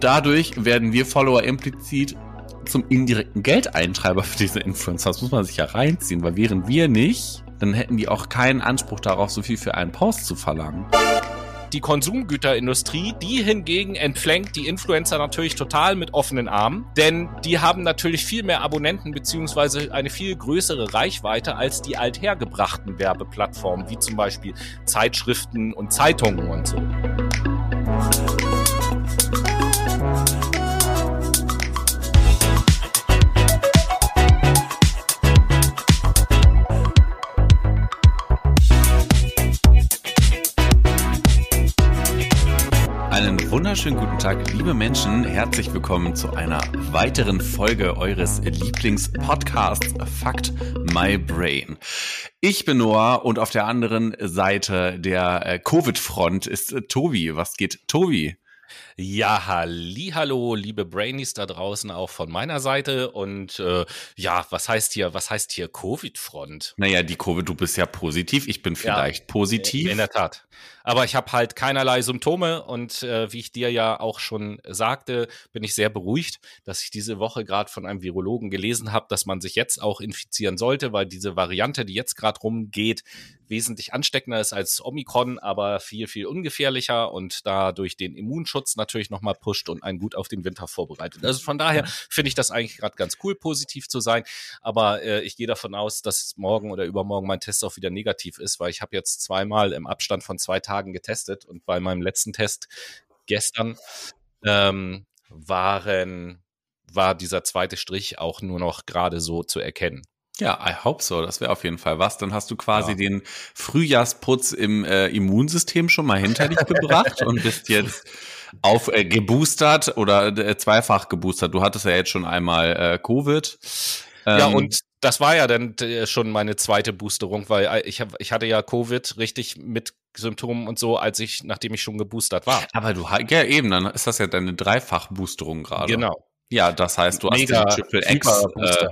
Dadurch werden wir Follower implizit zum indirekten Geldeintreiber für diese Influencer. Das muss man sich ja reinziehen, weil wären wir nicht, dann hätten die auch keinen Anspruch darauf, so viel für einen Post zu verlangen. Die Konsumgüterindustrie, die hingegen entflängt die Influencer natürlich total mit offenen Armen, denn die haben natürlich viel mehr Abonnenten beziehungsweise eine viel größere Reichweite als die althergebrachten Werbeplattformen, wie zum Beispiel Zeitschriften und Zeitungen und so. Wunderschönen guten Tag, liebe Menschen. Herzlich willkommen zu einer weiteren Folge eures Lieblingspodcasts Fakt My Brain. Ich bin Noah und auf der anderen Seite der äh, Covid-Front ist äh, Tobi. Was geht, Tobi? Ja, halli, hallo, liebe Brainies da draußen auch von meiner Seite und äh, ja, was heißt hier, was heißt hier Covid-Front? Naja, die Covid, du bist ja positiv, ich bin vielleicht ja, positiv. In der Tat. Aber ich habe halt keinerlei Symptome und äh, wie ich dir ja auch schon sagte, bin ich sehr beruhigt, dass ich diese Woche gerade von einem Virologen gelesen habe, dass man sich jetzt auch infizieren sollte, weil diese Variante, die jetzt gerade rumgeht, wesentlich ansteckender ist als Omikron, aber viel, viel ungefährlicher und dadurch den Immunschutz natürlich nochmal pusht und einen gut auf den Winter vorbereitet. Also von daher finde ich das eigentlich gerade ganz cool, positiv zu sein. Aber äh, ich gehe davon aus, dass morgen oder übermorgen mein Test auch wieder negativ ist, weil ich habe jetzt zweimal im Abstand von zwei Tagen getestet und bei meinem letzten Test gestern ähm, waren war dieser zweite Strich auch nur noch gerade so zu erkennen. Ja, I hope so. Das wäre auf jeden Fall was. Dann hast du quasi ja. den Frühjahrsputz im äh, Immunsystem schon mal hinter dich gebracht und bist jetzt auf äh, geboostert oder äh, zweifach geboostert. Du hattest ja jetzt schon einmal äh, Covid. Ähm, ja, und das war ja dann äh, schon meine zweite Boosterung, weil äh, ich, hab, ich hatte ja Covid richtig mit Symptomen und so, als ich, nachdem ich schon geboostert war. Aber du, ja eben, dann ist das ja deine Dreifach-Boosterung gerade. Genau. Ja, das heißt, du Mega hast den Triple X äh,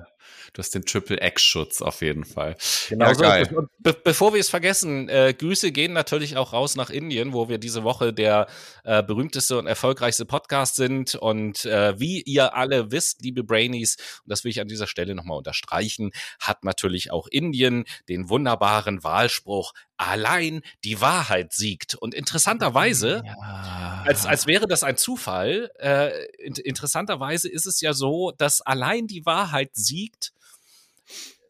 Du hast den Triple X-Schutz auf jeden Fall. Genau ja, so geil. Be bevor wir es vergessen, äh, Grüße gehen natürlich auch raus nach Indien, wo wir diese Woche der äh, berühmteste und erfolgreichste Podcast sind. Und äh, wie ihr alle wisst, liebe Brainies, und das will ich an dieser Stelle nochmal unterstreichen, hat natürlich auch Indien den wunderbaren Wahlspruch, allein die Wahrheit siegt. Und interessanterweise, ja. als, als wäre das ein Zufall, äh, interessanterweise ist es ja so, dass allein die Wahrheit siegt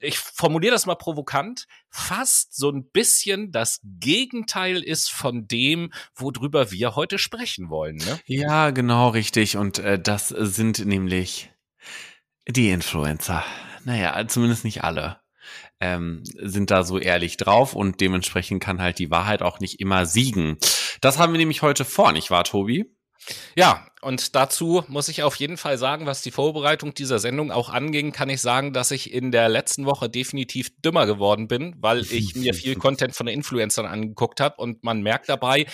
ich formuliere das mal provokant, fast so ein bisschen das Gegenteil ist von dem, worüber wir heute sprechen wollen. Ne? Ja, genau richtig. Und äh, das sind nämlich die Influencer. Naja, zumindest nicht alle. Ähm, sind da so ehrlich drauf und dementsprechend kann halt die Wahrheit auch nicht immer siegen. Das haben wir nämlich heute vor, nicht wahr, Tobi? Ja, und dazu muss ich auf jeden Fall sagen, was die Vorbereitung dieser Sendung auch anging, kann ich sagen, dass ich in der letzten Woche definitiv dümmer geworden bin, weil ich mir viel Content von den Influencern angeguckt habe und man merkt dabei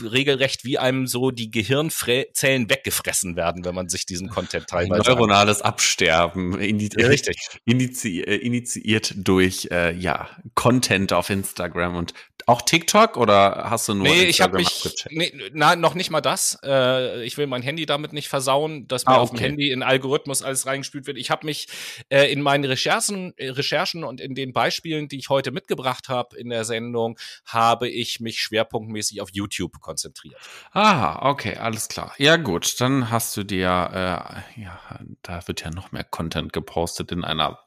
regelrecht, wie einem so die Gehirnzellen weggefressen werden, wenn man sich diesen Content teilweise. Neuronales Absterben, inizi ja, richtig. Äh, initiiert durch äh, ja Content auf Instagram und auch TikTok oder hast du nur nee, Instagram ich habe mich nee, na, noch nicht mal das. Äh, ich will mein Handy damit nicht versauen, dass mir ah, okay. auf dem Handy in Algorithmus alles reingespült wird. Ich habe mich äh, in meinen Recherchen, äh, Recherchen und in den Beispielen, die ich heute mitgebracht habe in der Sendung, habe ich mich schwerpunktmäßig auf YouTube konzentriert. Ah, okay, alles klar. Ja gut, dann hast du dir, äh, ja, da wird ja noch mehr Content gepostet in einer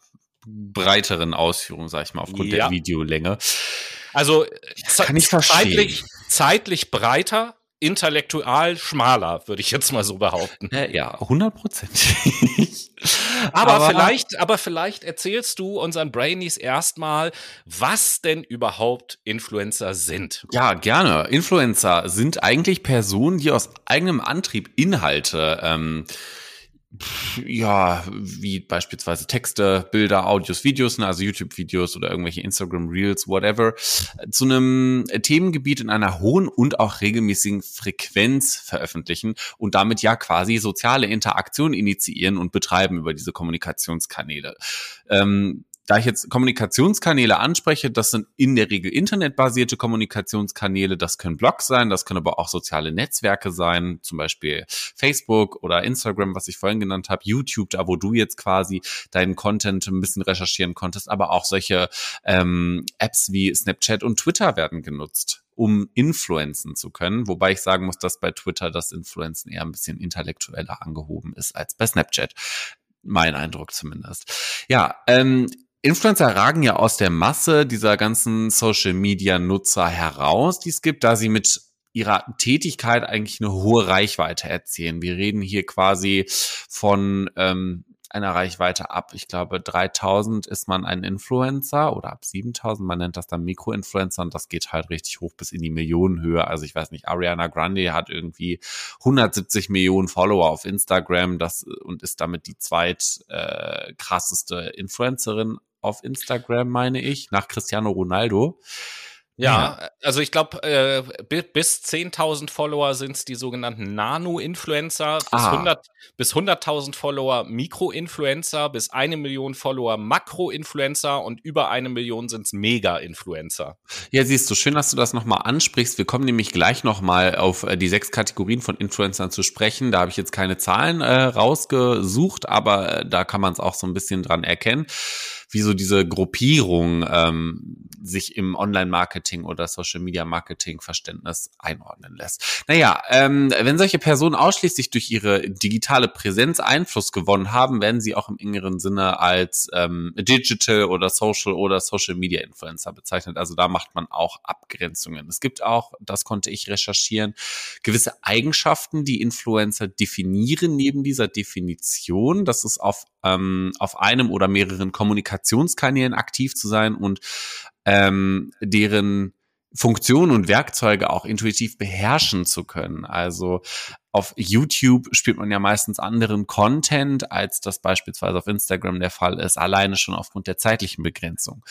breiteren Ausführung, sag ich mal, aufgrund ja. der Videolänge. Also ich zeitlich, zeitlich breiter, intellektual schmaler, würde ich jetzt mal so behaupten. Äh, ja, hundertprozentig. aber, aber, vielleicht, aber vielleicht erzählst du unseren Brainies erstmal, was denn überhaupt Influencer sind. Ja, gerne. Influencer sind eigentlich Personen, die aus eigenem Antrieb Inhalte ähm, ja, wie beispielsweise Texte, Bilder, Audios, Videos, ne, also YouTube-Videos oder irgendwelche Instagram-Reels, whatever, zu einem Themengebiet in einer hohen und auch regelmäßigen Frequenz veröffentlichen und damit ja quasi soziale Interaktion initiieren und betreiben über diese Kommunikationskanäle. Ähm, da ich jetzt Kommunikationskanäle anspreche, das sind in der Regel internetbasierte Kommunikationskanäle. Das können Blogs sein, das können aber auch soziale Netzwerke sein, zum Beispiel Facebook oder Instagram, was ich vorhin genannt habe, YouTube, da wo du jetzt quasi deinen Content ein bisschen recherchieren konntest, aber auch solche ähm, Apps wie Snapchat und Twitter werden genutzt um influenzen zu können. Wobei ich sagen muss, dass bei Twitter das Influenzen eher ein bisschen intellektueller angehoben ist als bei Snapchat. Mein Eindruck zumindest. Ja, ähm, Influencer ragen ja aus der Masse dieser ganzen Social Media Nutzer heraus, die es gibt, da sie mit ihrer Tätigkeit eigentlich eine hohe Reichweite erzielen. Wir reden hier quasi von ähm, einer Reichweite ab, ich glaube, 3000 ist man ein Influencer oder ab 7000, man nennt das dann Mikroinfluencer und das geht halt richtig hoch bis in die Millionenhöhe. Also ich weiß nicht, Ariana Grande hat irgendwie 170 Millionen Follower auf Instagram das, und ist damit die zweit äh, krasseste Influencerin auf Instagram, meine ich, nach Cristiano Ronaldo. Ja, ja, also ich glaube, äh, bis 10.000 Follower sind es die sogenannten Nano-Influencer, bis, ah. 100, bis 100.000 Follower Mikro-Influencer, bis eine Million Follower Makro-Influencer und über eine Million sind es Mega-Influencer. Ja, siehst du, schön, dass du das nochmal ansprichst. Wir kommen nämlich gleich nochmal auf äh, die sechs Kategorien von Influencern zu sprechen. Da habe ich jetzt keine Zahlen äh, rausgesucht, aber äh, da kann man es auch so ein bisschen dran erkennen wie so diese Gruppierung ähm, sich im Online-Marketing oder Social-Media-Marketing-Verständnis einordnen lässt. Naja, ähm, wenn solche Personen ausschließlich durch ihre digitale Präsenz Einfluss gewonnen haben, werden sie auch im engeren Sinne als ähm, Digital oder Social oder Social-Media-Influencer bezeichnet. Also da macht man auch Abgrenzungen. Es gibt auch, das konnte ich recherchieren, gewisse Eigenschaften, die Influencer definieren neben dieser Definition. Das ist auf, ähm, auf einem oder mehreren Kommunikationskanälen aktiv zu sein und ähm, deren Funktionen und Werkzeuge auch intuitiv beherrschen zu können. Also auf YouTube spielt man ja meistens anderen Content, als das beispielsweise auf Instagram der Fall ist, alleine schon aufgrund der zeitlichen Begrenzung.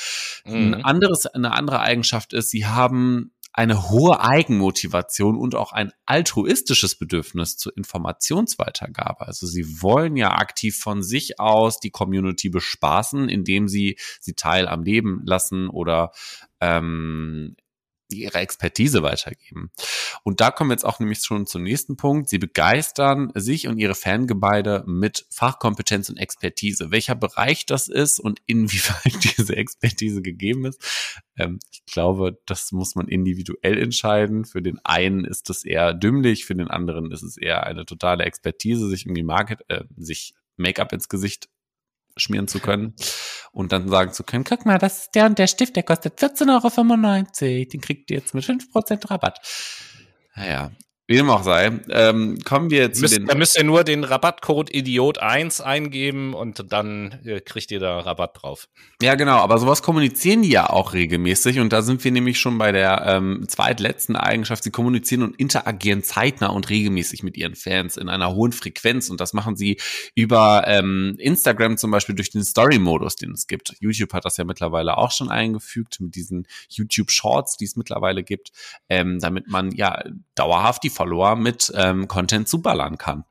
Mhm. Ein anderes, eine andere Eigenschaft ist, sie haben eine hohe Eigenmotivation und auch ein altruistisches Bedürfnis zur Informationsweitergabe. Also sie wollen ja aktiv von sich aus die Community bespaßen, indem sie sie teil am Leben lassen oder ähm, ihre Expertise weitergeben. Und da kommen wir jetzt auch nämlich schon zum nächsten Punkt. Sie begeistern sich und ihre Fangebeide mit Fachkompetenz und Expertise. Welcher Bereich das ist und inwieweit diese Expertise gegeben ist, ähm, ich glaube, das muss man individuell entscheiden. Für den einen ist es eher dümmlich, für den anderen ist es eher eine totale Expertise, sich irgendwie Market, äh, sich Make-up ins Gesicht schmieren zu können und dann sagen zu können, guck mal, das ist der und der Stift, der kostet 14,95 Euro, den kriegt ihr jetzt mit 5% Rabatt. Naja, wie dem auch sei, ähm, kommen wir zu müsst, den. Da müsst ihr nur den Rabattcode Idiot1 eingeben und dann äh, kriegt ihr da Rabatt drauf. Ja, genau, aber sowas kommunizieren die ja auch regelmäßig und da sind wir nämlich schon bei der ähm, zweitletzten Eigenschaft. Sie kommunizieren und interagieren zeitnah und regelmäßig mit ihren Fans in einer hohen Frequenz und das machen sie über ähm, Instagram zum Beispiel durch den Story-Modus, den es gibt. YouTube hat das ja mittlerweile auch schon eingefügt mit diesen YouTube Shorts, die es mittlerweile gibt, ähm, damit man ja dauerhaft die Follower mit ähm, Content zuballern kann.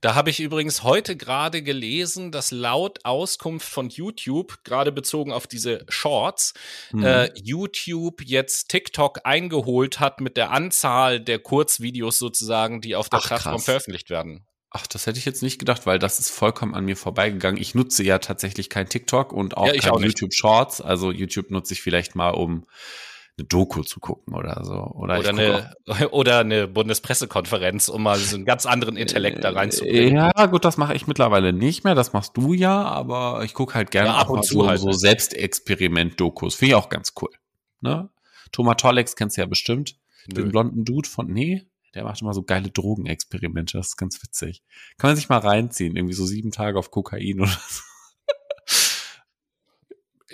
Da habe ich übrigens heute gerade gelesen, dass laut Auskunft von YouTube, gerade bezogen auf diese Shorts, mhm. äh, YouTube jetzt TikTok eingeholt hat mit der Anzahl der Kurzvideos sozusagen, die auf der Ach, Plattform krass. veröffentlicht werden. Ach, das hätte ich jetzt nicht gedacht, weil das ist vollkommen an mir vorbeigegangen. Ich nutze ja tatsächlich kein TikTok und auch ja, kein YouTube Shorts. Also YouTube nutze ich vielleicht mal, um eine Doku zu gucken oder so. Oder, oder, eine, oder eine Bundespressekonferenz, um mal so einen ganz anderen Intellekt da reinzubringen. Ja, gut, das mache ich mittlerweile nicht mehr. Das machst du ja, aber ich gucke halt gerne ja, ab und zu so, halt. so Selbstexperiment-Dokus. Finde ich auch ganz cool. Ne? Thomas Tollex kennst du ja bestimmt. Nö. Den blonden Dude von, nee, der macht immer so geile Drogenexperimente. Das ist ganz witzig. Kann man sich mal reinziehen. Irgendwie so sieben Tage auf Kokain oder so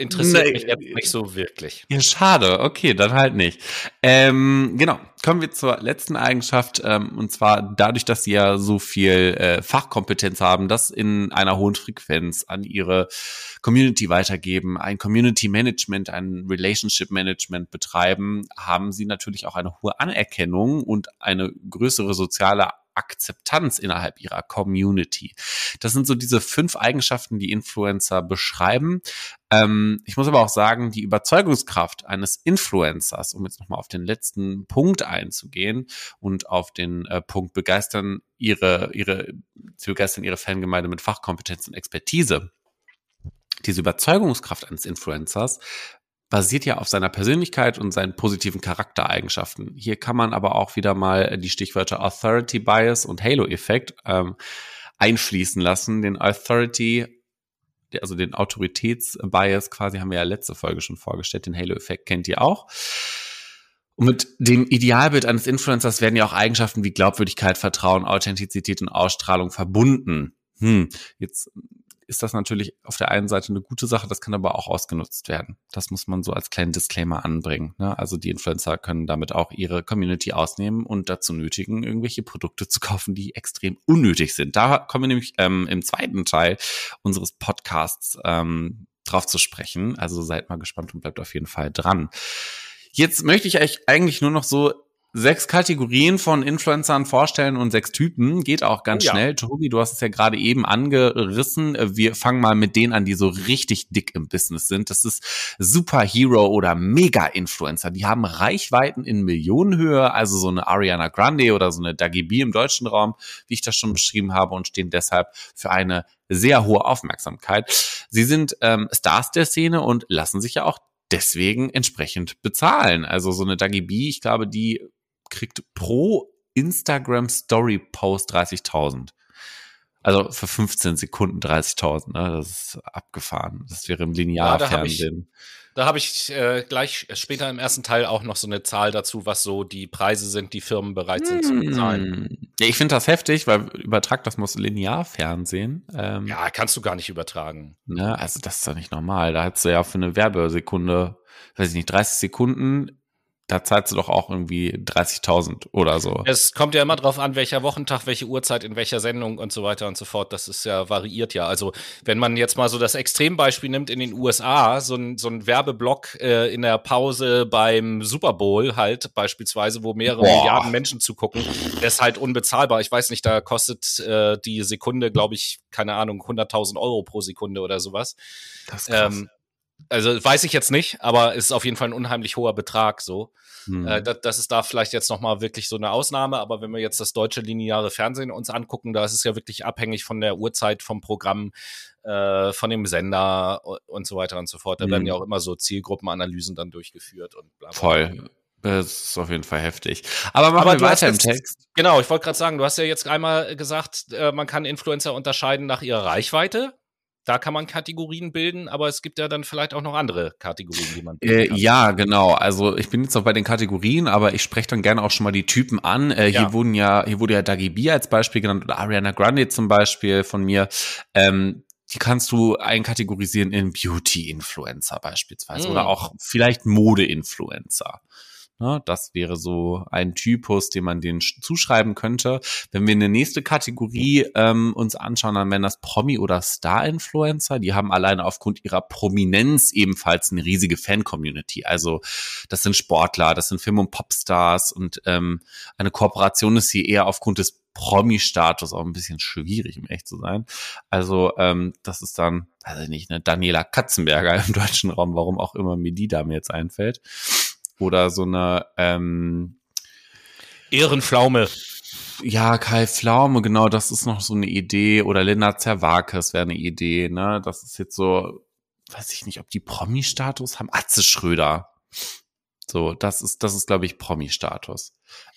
interessiert nee, mich jetzt nicht so wirklich. Ja, schade. Okay, dann halt nicht. Ähm, genau. Kommen wir zur letzten Eigenschaft, ähm, und zwar dadurch, dass sie ja so viel äh, Fachkompetenz haben, das in einer hohen Frequenz an ihre Community weitergeben, ein Community Management, ein Relationship Management betreiben, haben sie natürlich auch eine hohe Anerkennung und eine größere soziale Akzeptanz innerhalb ihrer Community. Das sind so diese fünf Eigenschaften, die Influencer beschreiben. Ähm, ich muss aber auch sagen, die Überzeugungskraft eines Influencers, um jetzt nochmal auf den letzten Punkt einzugehen und auf den äh, Punkt begeistern ihre, ihre, zu begeistern ihre Fangemeinde mit Fachkompetenz und Expertise. Diese Überzeugungskraft eines Influencers basiert ja auf seiner Persönlichkeit und seinen positiven Charaktereigenschaften. Hier kann man aber auch wieder mal die Stichwörter Authority Bias und Halo-Effekt ähm, einfließen lassen. Den Authority, also den Autoritätsbias quasi haben wir ja letzte Folge schon vorgestellt. Den Halo-Effekt kennt ihr auch. Und mit dem Idealbild eines Influencers werden ja auch Eigenschaften wie Glaubwürdigkeit, Vertrauen, Authentizität und Ausstrahlung verbunden. Hm, jetzt ist das natürlich auf der einen Seite eine gute Sache, das kann aber auch ausgenutzt werden. Das muss man so als kleinen Disclaimer anbringen. Ne? Also die Influencer können damit auch ihre Community ausnehmen und dazu nötigen, irgendwelche Produkte zu kaufen, die extrem unnötig sind. Da kommen wir nämlich ähm, im zweiten Teil unseres Podcasts ähm, drauf zu sprechen. Also seid mal gespannt und bleibt auf jeden Fall dran. Jetzt möchte ich euch eigentlich nur noch so sechs Kategorien von Influencern vorstellen und sechs Typen. Geht auch ganz oh, ja. schnell. Tobi, du hast es ja gerade eben angerissen. Wir fangen mal mit denen an, die so richtig dick im Business sind. Das ist Superhero oder Mega-Influencer. Die haben Reichweiten in Millionenhöhe, also so eine Ariana Grande oder so eine Dagi B im deutschen Raum, wie ich das schon beschrieben habe, und stehen deshalb für eine sehr hohe Aufmerksamkeit. Sie sind ähm, Stars der Szene und lassen sich ja auch deswegen entsprechend bezahlen. Also so eine Dagi B, ich glaube, die kriegt pro Instagram Story Post 30.000. Also für 15 Sekunden 30.000, ne? Das ist abgefahren. Das wäre im Linearfernsehen. Ja, da habe ich, äh, gleich später im ersten Teil auch noch so eine Zahl dazu, was so die Preise sind, die Firmen bereit sind hm. zu bezahlen. Ja, ich finde das heftig, weil übertragt das muss Linearfernsehen. Ähm, ja, kannst du gar nicht übertragen. Ne? Also das ist doch nicht normal. Da hättest du ja für eine Werbesekunde, weiß ich nicht, 30 Sekunden da zahlst du doch auch irgendwie 30.000 oder so. Es kommt ja immer drauf an, welcher Wochentag, welche Uhrzeit, in welcher Sendung und so weiter und so fort. Das ist ja variiert ja. Also wenn man jetzt mal so das Extrembeispiel nimmt in den USA, so ein, so ein Werbeblock äh, in der Pause beim Super Bowl halt beispielsweise, wo mehrere Boah. Milliarden Menschen zugucken, der ist halt unbezahlbar. Ich weiß nicht, da kostet äh, die Sekunde, glaube ich, keine Ahnung, 100.000 Euro pro Sekunde oder sowas. Das ist krass. Ähm, also weiß ich jetzt nicht, aber es ist auf jeden Fall ein unheimlich hoher Betrag so. Mhm. Äh, das, das, ist da vielleicht jetzt nochmal wirklich so eine Ausnahme, aber wenn wir jetzt das deutsche lineare Fernsehen uns angucken, da ist es ja wirklich abhängig von der Uhrzeit vom Programm, äh, von dem Sender und so weiter und so fort. Da mhm. werden ja auch immer so Zielgruppenanalysen dann durchgeführt und bla bla. Voll. Das ist auf jeden Fall heftig. Aber machen Aber wir weiter im Text. Genau, ich wollte gerade sagen, du hast ja jetzt einmal gesagt, äh, man kann Influencer unterscheiden nach ihrer Reichweite da kann man Kategorien bilden, aber es gibt ja dann vielleicht auch noch andere Kategorien, die man bilden kann. Äh, ja, genau. Also ich bin jetzt noch bei den Kategorien, aber ich spreche dann gerne auch schon mal die Typen an. Äh, ja. Hier wurden ja, hier wurde ja Dagi B als Beispiel genannt oder Ariana Grande zum Beispiel von mir. Ähm, die kannst du einkategorisieren in Beauty-Influencer beispielsweise mm. oder auch vielleicht Mode-Influencer. Ne, das wäre so ein Typus, den man den zuschreiben könnte. Wenn wir eine nächste Kategorie ähm, uns anschauen, dann wären das Promi- oder Star-Influencer. Die haben alleine aufgrund ihrer Prominenz ebenfalls eine riesige Fan-Community. Also das sind Sportler, das sind Film- und Popstars und ähm, eine Kooperation ist hier eher aufgrund des Promi-Status auch ein bisschen schwierig, um echt zu sein. Also ähm, das ist dann, weiß ich nicht, eine Daniela Katzenberger im deutschen Raum, warum auch immer mir die Dame jetzt einfällt oder so eine ähm, Ehrenpflaume. Ja, Kai Pflaume, genau, das ist noch so eine Idee. Oder Linda Zerwakis wäre eine Idee, ne? Das ist jetzt so, weiß ich nicht, ob die Promi-Status haben. Atze Schröder. So, das ist, das ist, glaube ich, Promi-Status.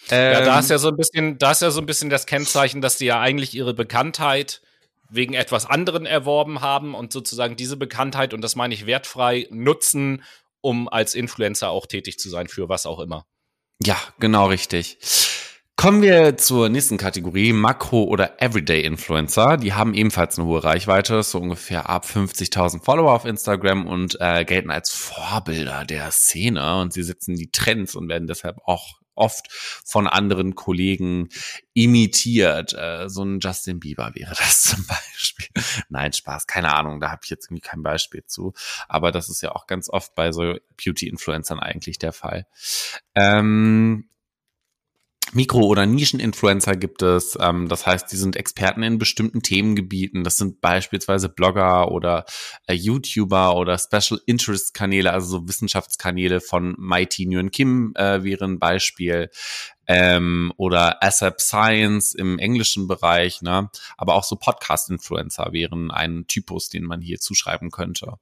Ähm, ja, da ist ja so ein bisschen, da ist ja so ein bisschen das Kennzeichen, dass die ja eigentlich ihre Bekanntheit wegen etwas anderen erworben haben und sozusagen diese Bekanntheit, und das meine ich wertfrei, nutzen, um als Influencer auch tätig zu sein für was auch immer. Ja, genau richtig. Kommen wir zur nächsten Kategorie, Makro- oder Everyday-Influencer. Die haben ebenfalls eine hohe Reichweite, so ungefähr ab 50.000 Follower auf Instagram und äh, gelten als Vorbilder der Szene und sie setzen die Trends und werden deshalb auch oft von anderen Kollegen imitiert. Äh, so ein Justin Bieber wäre das zum Beispiel. Nein, Spaß, keine Ahnung, da habe ich jetzt irgendwie kein Beispiel zu. Aber das ist ja auch ganz oft bei so Beauty-Influencern eigentlich der Fall. Ähm, Mikro- oder Nischeninfluencer gibt es. Ähm, das heißt, die sind Experten in bestimmten Themengebieten. Das sind beispielsweise Blogger oder äh, YouTuber oder Special Interest Kanäle, also so Wissenschaftskanäle von Mighty Nguyen Kim äh, wäre ein Beispiel. Ähm, oder ASAP Science im englischen Bereich, ne? Aber auch so Podcast-Influencer wären ein Typus, den man hier zuschreiben könnte.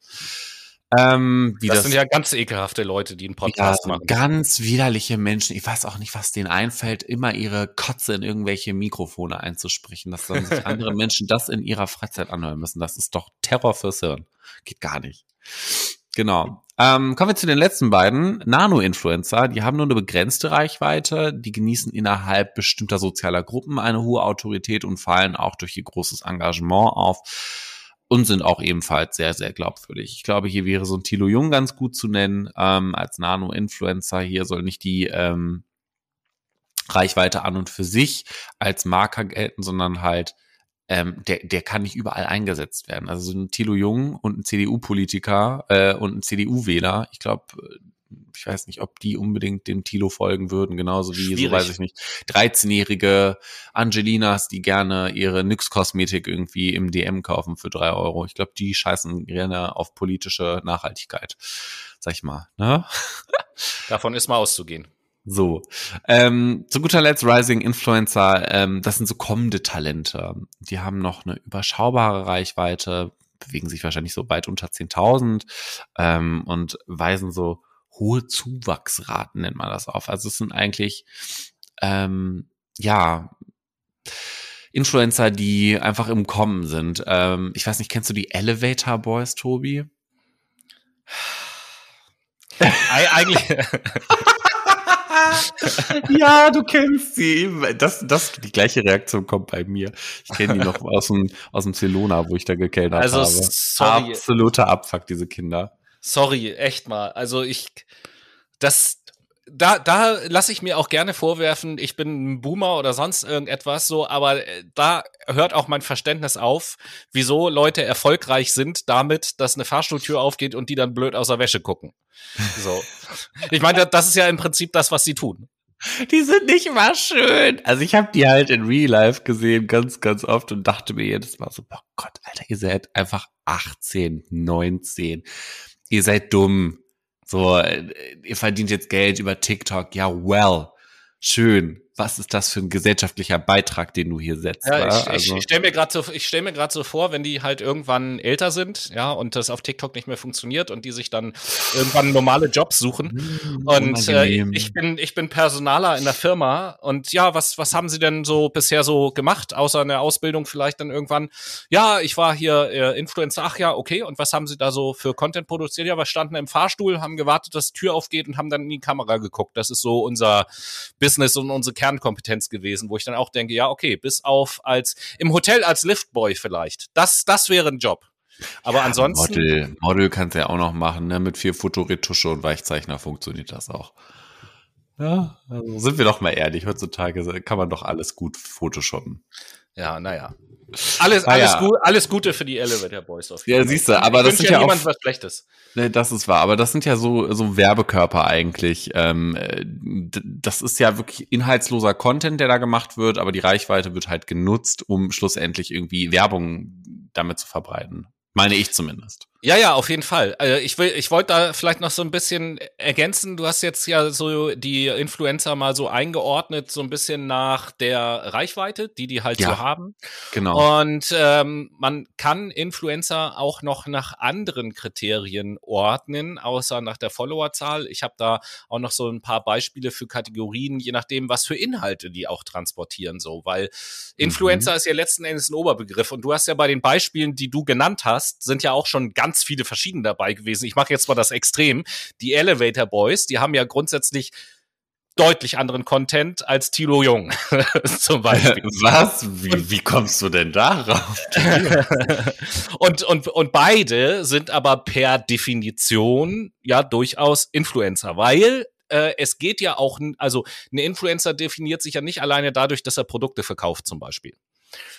Ähm, das, das, sind ja ganz ekelhafte Leute, die einen Podcast ja, machen. Ganz widerliche Menschen. Ich weiß auch nicht, was denen einfällt, immer ihre Kotze in irgendwelche Mikrofone einzusprechen, dass dann sich andere Menschen das in ihrer Freizeit anhören müssen. Das ist doch Terror fürs Hirn. Geht gar nicht. Genau. Ähm, kommen wir zu den letzten beiden. Nano-Influencer, die haben nur eine begrenzte Reichweite, die genießen innerhalb bestimmter sozialer Gruppen eine hohe Autorität und fallen auch durch ihr großes Engagement auf und sind auch ebenfalls sehr, sehr glaubwürdig. Ich glaube, hier wäre so ein Tilo Jung ganz gut zu nennen ähm, als Nano-Influencer. Hier soll nicht die ähm, Reichweite an und für sich als Marker gelten, sondern halt ähm, der, der kann nicht überall eingesetzt werden. Also so ein Thilo Jung und ein CDU-Politiker äh, und ein CDU-Wähler, ich glaube, ich weiß nicht, ob die unbedingt dem Tilo folgen würden, genauso wie, Schwierig. so weiß ich nicht, 13-jährige Angelinas, die gerne ihre Nyx-Kosmetik irgendwie im DM kaufen für drei Euro. Ich glaube, die scheißen gerne auf politische Nachhaltigkeit, sag ich mal. Ne? Davon ist mal auszugehen. So, ähm, zu guter Letzt Rising Influencer, ähm, das sind so kommende Talente. Die haben noch eine überschaubare Reichweite, bewegen sich wahrscheinlich so weit unter 10.000 ähm, und weisen so hohe Zuwachsraten, nennt man das auf. Also es sind eigentlich, ähm, ja, Influencer, die einfach im Kommen sind. Ähm, ich weiß nicht, kennst du die Elevator Boys, Tobi? Eigentlich. ja, du kennst sie. Das, das, die gleiche Reaktion kommt bei mir. Ich kenne die noch aus dem, aus dem Celona, wo ich da gekellnert also, habe. Sorry. Absoluter Abfuck, diese Kinder. Sorry, echt mal. Also ich, das, da, da lasse ich mir auch gerne vorwerfen, ich bin ein Boomer oder sonst irgendetwas so, aber äh, da hört auch mein Verständnis auf, wieso Leute erfolgreich sind damit, dass eine Fahrstuhltür aufgeht und die dann blöd aus der Wäsche gucken. So. Ich meine, das ist ja im Prinzip das, was sie tun. Die sind nicht mal schön. Also ich habe die halt in Real Life gesehen, ganz, ganz oft und dachte mir jedes Mal so, oh Gott, Alter, ihr seid einfach 18, 19 ihr seid dumm. So, äh, ihr verdient jetzt Geld über TikTok. Ja, well, schön was ist das für ein gesellschaftlicher Beitrag, den du hier setzt? Ja, ich, also. ich stelle mir gerade so, ich stelle mir gerade so vor, wenn die halt irgendwann älter sind, ja, und das auf TikTok nicht mehr funktioniert und die sich dann irgendwann normale Jobs suchen. Hm, und äh, ich bin, ich bin Personaler in der Firma und ja, was, was haben sie denn so bisher so gemacht, außer eine Ausbildung vielleicht dann irgendwann? Ja, ich war hier äh, Influencer. Ach ja, okay. Und was haben sie da so für Content produziert? Ja, wir standen im Fahrstuhl, haben gewartet, dass die Tür aufgeht und haben dann in die Kamera geguckt. Das ist so unser Business und unsere Kern Kernkompetenz gewesen, wo ich dann auch denke, ja, okay, bis auf als im Hotel als Liftboy vielleicht. Das, das wäre ein Job. Aber ja, ansonsten. Model, Model kannst du ja auch noch machen, ne? Mit viel Fotoretusche und Weichzeichner funktioniert das auch. Ja, also sind wir doch mal ehrlich, heutzutage kann man doch alles gut photoshoppen. Ja, naja. Alles, ah, alles, ja. gut, alles Gute für die Elevator Boys auf jeden Ja, siehst du, aber das sind ja, ja niemand was Schlechtes. Ne, das ist wahr, aber das sind ja so, so Werbekörper eigentlich. Ähm, das ist ja wirklich inhaltsloser Content, der da gemacht wird, aber die Reichweite wird halt genutzt, um schlussendlich irgendwie Werbung damit zu verbreiten. Meine ich zumindest. Ja, ja, auf jeden Fall. Also ich will, ich wollte da vielleicht noch so ein bisschen ergänzen. Du hast jetzt ja so die Influencer mal so eingeordnet, so ein bisschen nach der Reichweite, die die halt ja, so haben. Genau. Und ähm, man kann Influencer auch noch nach anderen Kriterien ordnen, außer nach der Followerzahl. Ich habe da auch noch so ein paar Beispiele für Kategorien, je nachdem, was für Inhalte die auch transportieren, so, weil Influencer mhm. ist ja letzten Endes ein Oberbegriff. Und du hast ja bei den Beispielen, die du genannt hast, sind ja auch schon ganz ganz viele verschiedene dabei gewesen. Ich mache jetzt mal das Extrem. Die Elevator Boys, die haben ja grundsätzlich deutlich anderen Content als Tilo Jung zum Beispiel. Was? Wie, wie kommst du denn darauf? und, und, und beide sind aber per Definition ja durchaus Influencer, weil äh, es geht ja auch, also ein Influencer definiert sich ja nicht alleine dadurch, dass er Produkte verkauft zum Beispiel.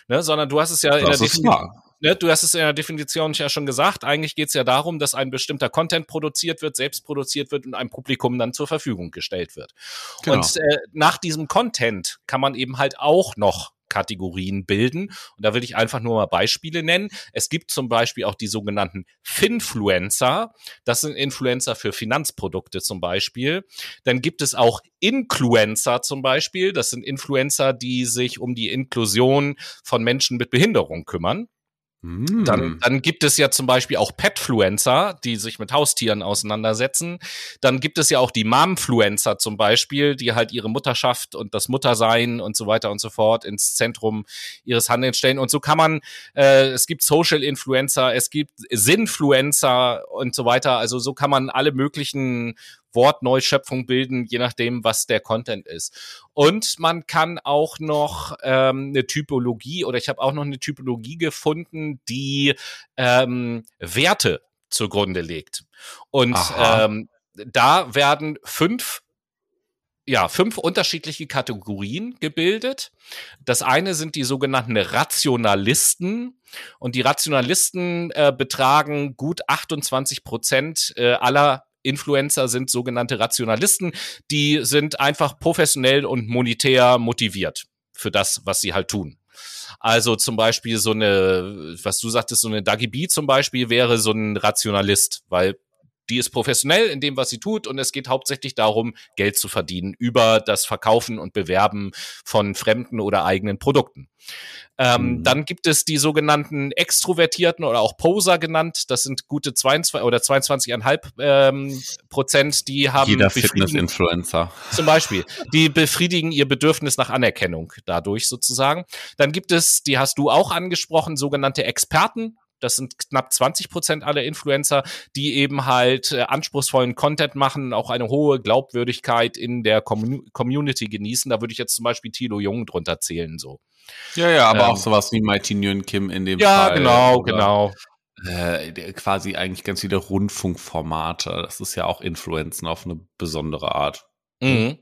Ne, sondern du hast es ja das in der Definition. Ne, du hast es in der Definition ja schon gesagt, eigentlich geht es ja darum, dass ein bestimmter Content produziert wird, selbst produziert wird und einem Publikum dann zur Verfügung gestellt wird. Genau. Und äh, nach diesem Content kann man eben halt auch noch Kategorien bilden. Und da will ich einfach nur mal Beispiele nennen. Es gibt zum Beispiel auch die sogenannten Finfluencer. Das sind Influencer für Finanzprodukte zum Beispiel. Dann gibt es auch Influencer zum Beispiel. Das sind Influencer, die sich um die Inklusion von Menschen mit Behinderung kümmern. Dann, hm. dann gibt es ja zum Beispiel auch Petfluencer, die sich mit Haustieren auseinandersetzen. Dann gibt es ja auch die Momfluencer zum Beispiel, die halt ihre Mutterschaft und das Muttersein und so weiter und so fort ins Zentrum ihres Handelns stellen. Und so kann man, äh, es gibt Social Influencer, es gibt Sinnfluencer und so weiter. Also so kann man alle möglichen Wortneuschöpfung bilden, je nachdem, was der Content ist. Und man kann auch noch ähm, eine Typologie oder ich habe auch noch eine Typologie gefunden, die ähm, Werte zugrunde legt. Und ähm, da werden fünf ja, fünf unterschiedliche Kategorien gebildet. Das eine sind die sogenannten Rationalisten. Und die Rationalisten äh, betragen gut 28 Prozent äh, aller Influencer sind sogenannte Rationalisten, die sind einfach professionell und monetär motiviert für das, was sie halt tun. Also zum Beispiel so eine, was du sagtest, so eine Dagi B zum Beispiel wäre so ein Rationalist, weil die ist professionell in dem, was sie tut und es geht hauptsächlich darum, Geld zu verdienen über das Verkaufen und Bewerben von fremden oder eigenen Produkten. Ähm, mhm. Dann gibt es die sogenannten Extrovertierten oder auch Poser genannt. Das sind gute 22 oder 22,5 ähm, Prozent, die haben jeder Fitness-Influencer zum Beispiel. Die befriedigen ihr Bedürfnis nach Anerkennung dadurch sozusagen. Dann gibt es, die hast du auch angesprochen, sogenannte Experten. Das sind knapp 20 Prozent aller Influencer, die eben halt äh, anspruchsvollen Content machen, auch eine hohe Glaubwürdigkeit in der Com Community genießen. Da würde ich jetzt zum Beispiel Tilo Jung drunter zählen, so. Ja, ja, aber ähm, auch sowas wie Mighty Nguyen Kim in dem ja, Fall. Ja, genau, oder, genau. Äh, quasi eigentlich ganz viele Rundfunkformate. Das ist ja auch Influenzen auf eine besondere Art. Mhm.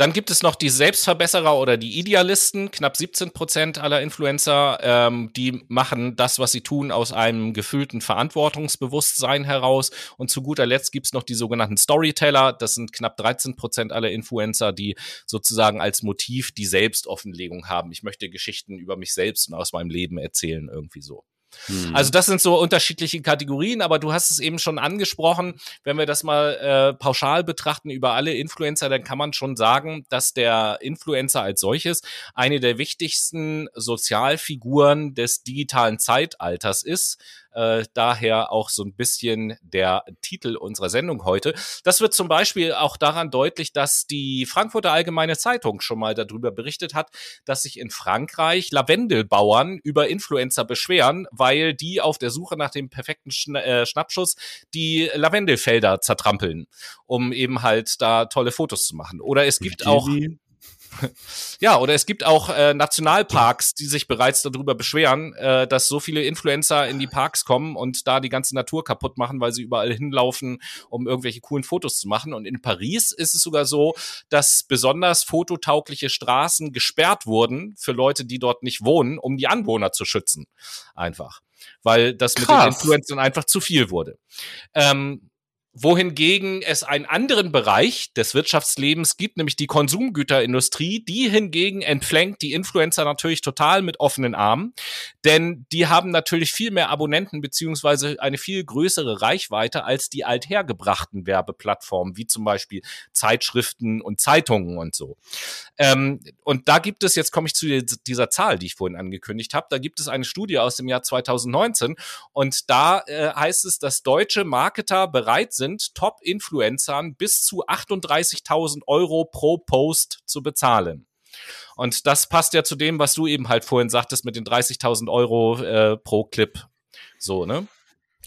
Dann gibt es noch die Selbstverbesserer oder die Idealisten, knapp 17 Prozent aller Influencer, ähm, die machen das, was sie tun, aus einem gefühlten Verantwortungsbewusstsein heraus. Und zu guter Letzt gibt es noch die sogenannten Storyteller, das sind knapp 13 Prozent aller Influencer, die sozusagen als Motiv die Selbstoffenlegung haben. Ich möchte Geschichten über mich selbst und aus meinem Leben erzählen, irgendwie so. Mhm. Also das sind so unterschiedliche Kategorien, aber du hast es eben schon angesprochen. Wenn wir das mal äh, pauschal betrachten über alle Influencer, dann kann man schon sagen, dass der Influencer als solches eine der wichtigsten Sozialfiguren des digitalen Zeitalters ist. Äh, daher auch so ein bisschen der Titel unserer Sendung heute. Das wird zum Beispiel auch daran deutlich, dass die Frankfurter Allgemeine Zeitung schon mal darüber berichtet hat, dass sich in Frankreich Lavendelbauern über Influencer beschweren, weil die auf der Suche nach dem perfekten Schna äh, Schnappschuss die Lavendelfelder zertrampeln, um eben halt da tolle Fotos zu machen. Oder es gibt auch ja, oder es gibt auch äh, Nationalparks, die sich bereits darüber beschweren, äh, dass so viele Influencer in die Parks kommen und da die ganze Natur kaputt machen, weil sie überall hinlaufen, um irgendwelche coolen Fotos zu machen. Und in Paris ist es sogar so, dass besonders fototaugliche Straßen gesperrt wurden für Leute, die dort nicht wohnen, um die Anwohner zu schützen. Einfach. Weil das Krass. mit den Influencern einfach zu viel wurde. Ähm, wohingegen es einen anderen Bereich des Wirtschaftslebens gibt, nämlich die Konsumgüterindustrie, die hingegen entflängt die Influencer natürlich total mit offenen Armen, denn die haben natürlich viel mehr Abonnenten beziehungsweise eine viel größere Reichweite als die althergebrachten Werbeplattformen, wie zum Beispiel Zeitschriften und Zeitungen und so. Ähm, und da gibt es, jetzt komme ich zu dieser Zahl, die ich vorhin angekündigt habe, da gibt es eine Studie aus dem Jahr 2019 und da äh, heißt es, dass deutsche Marketer bereit sind, Top-Influencern bis zu 38.000 Euro pro Post zu bezahlen. Und das passt ja zu dem, was du eben halt vorhin sagtest mit den 30.000 Euro äh, pro Clip. So, ne?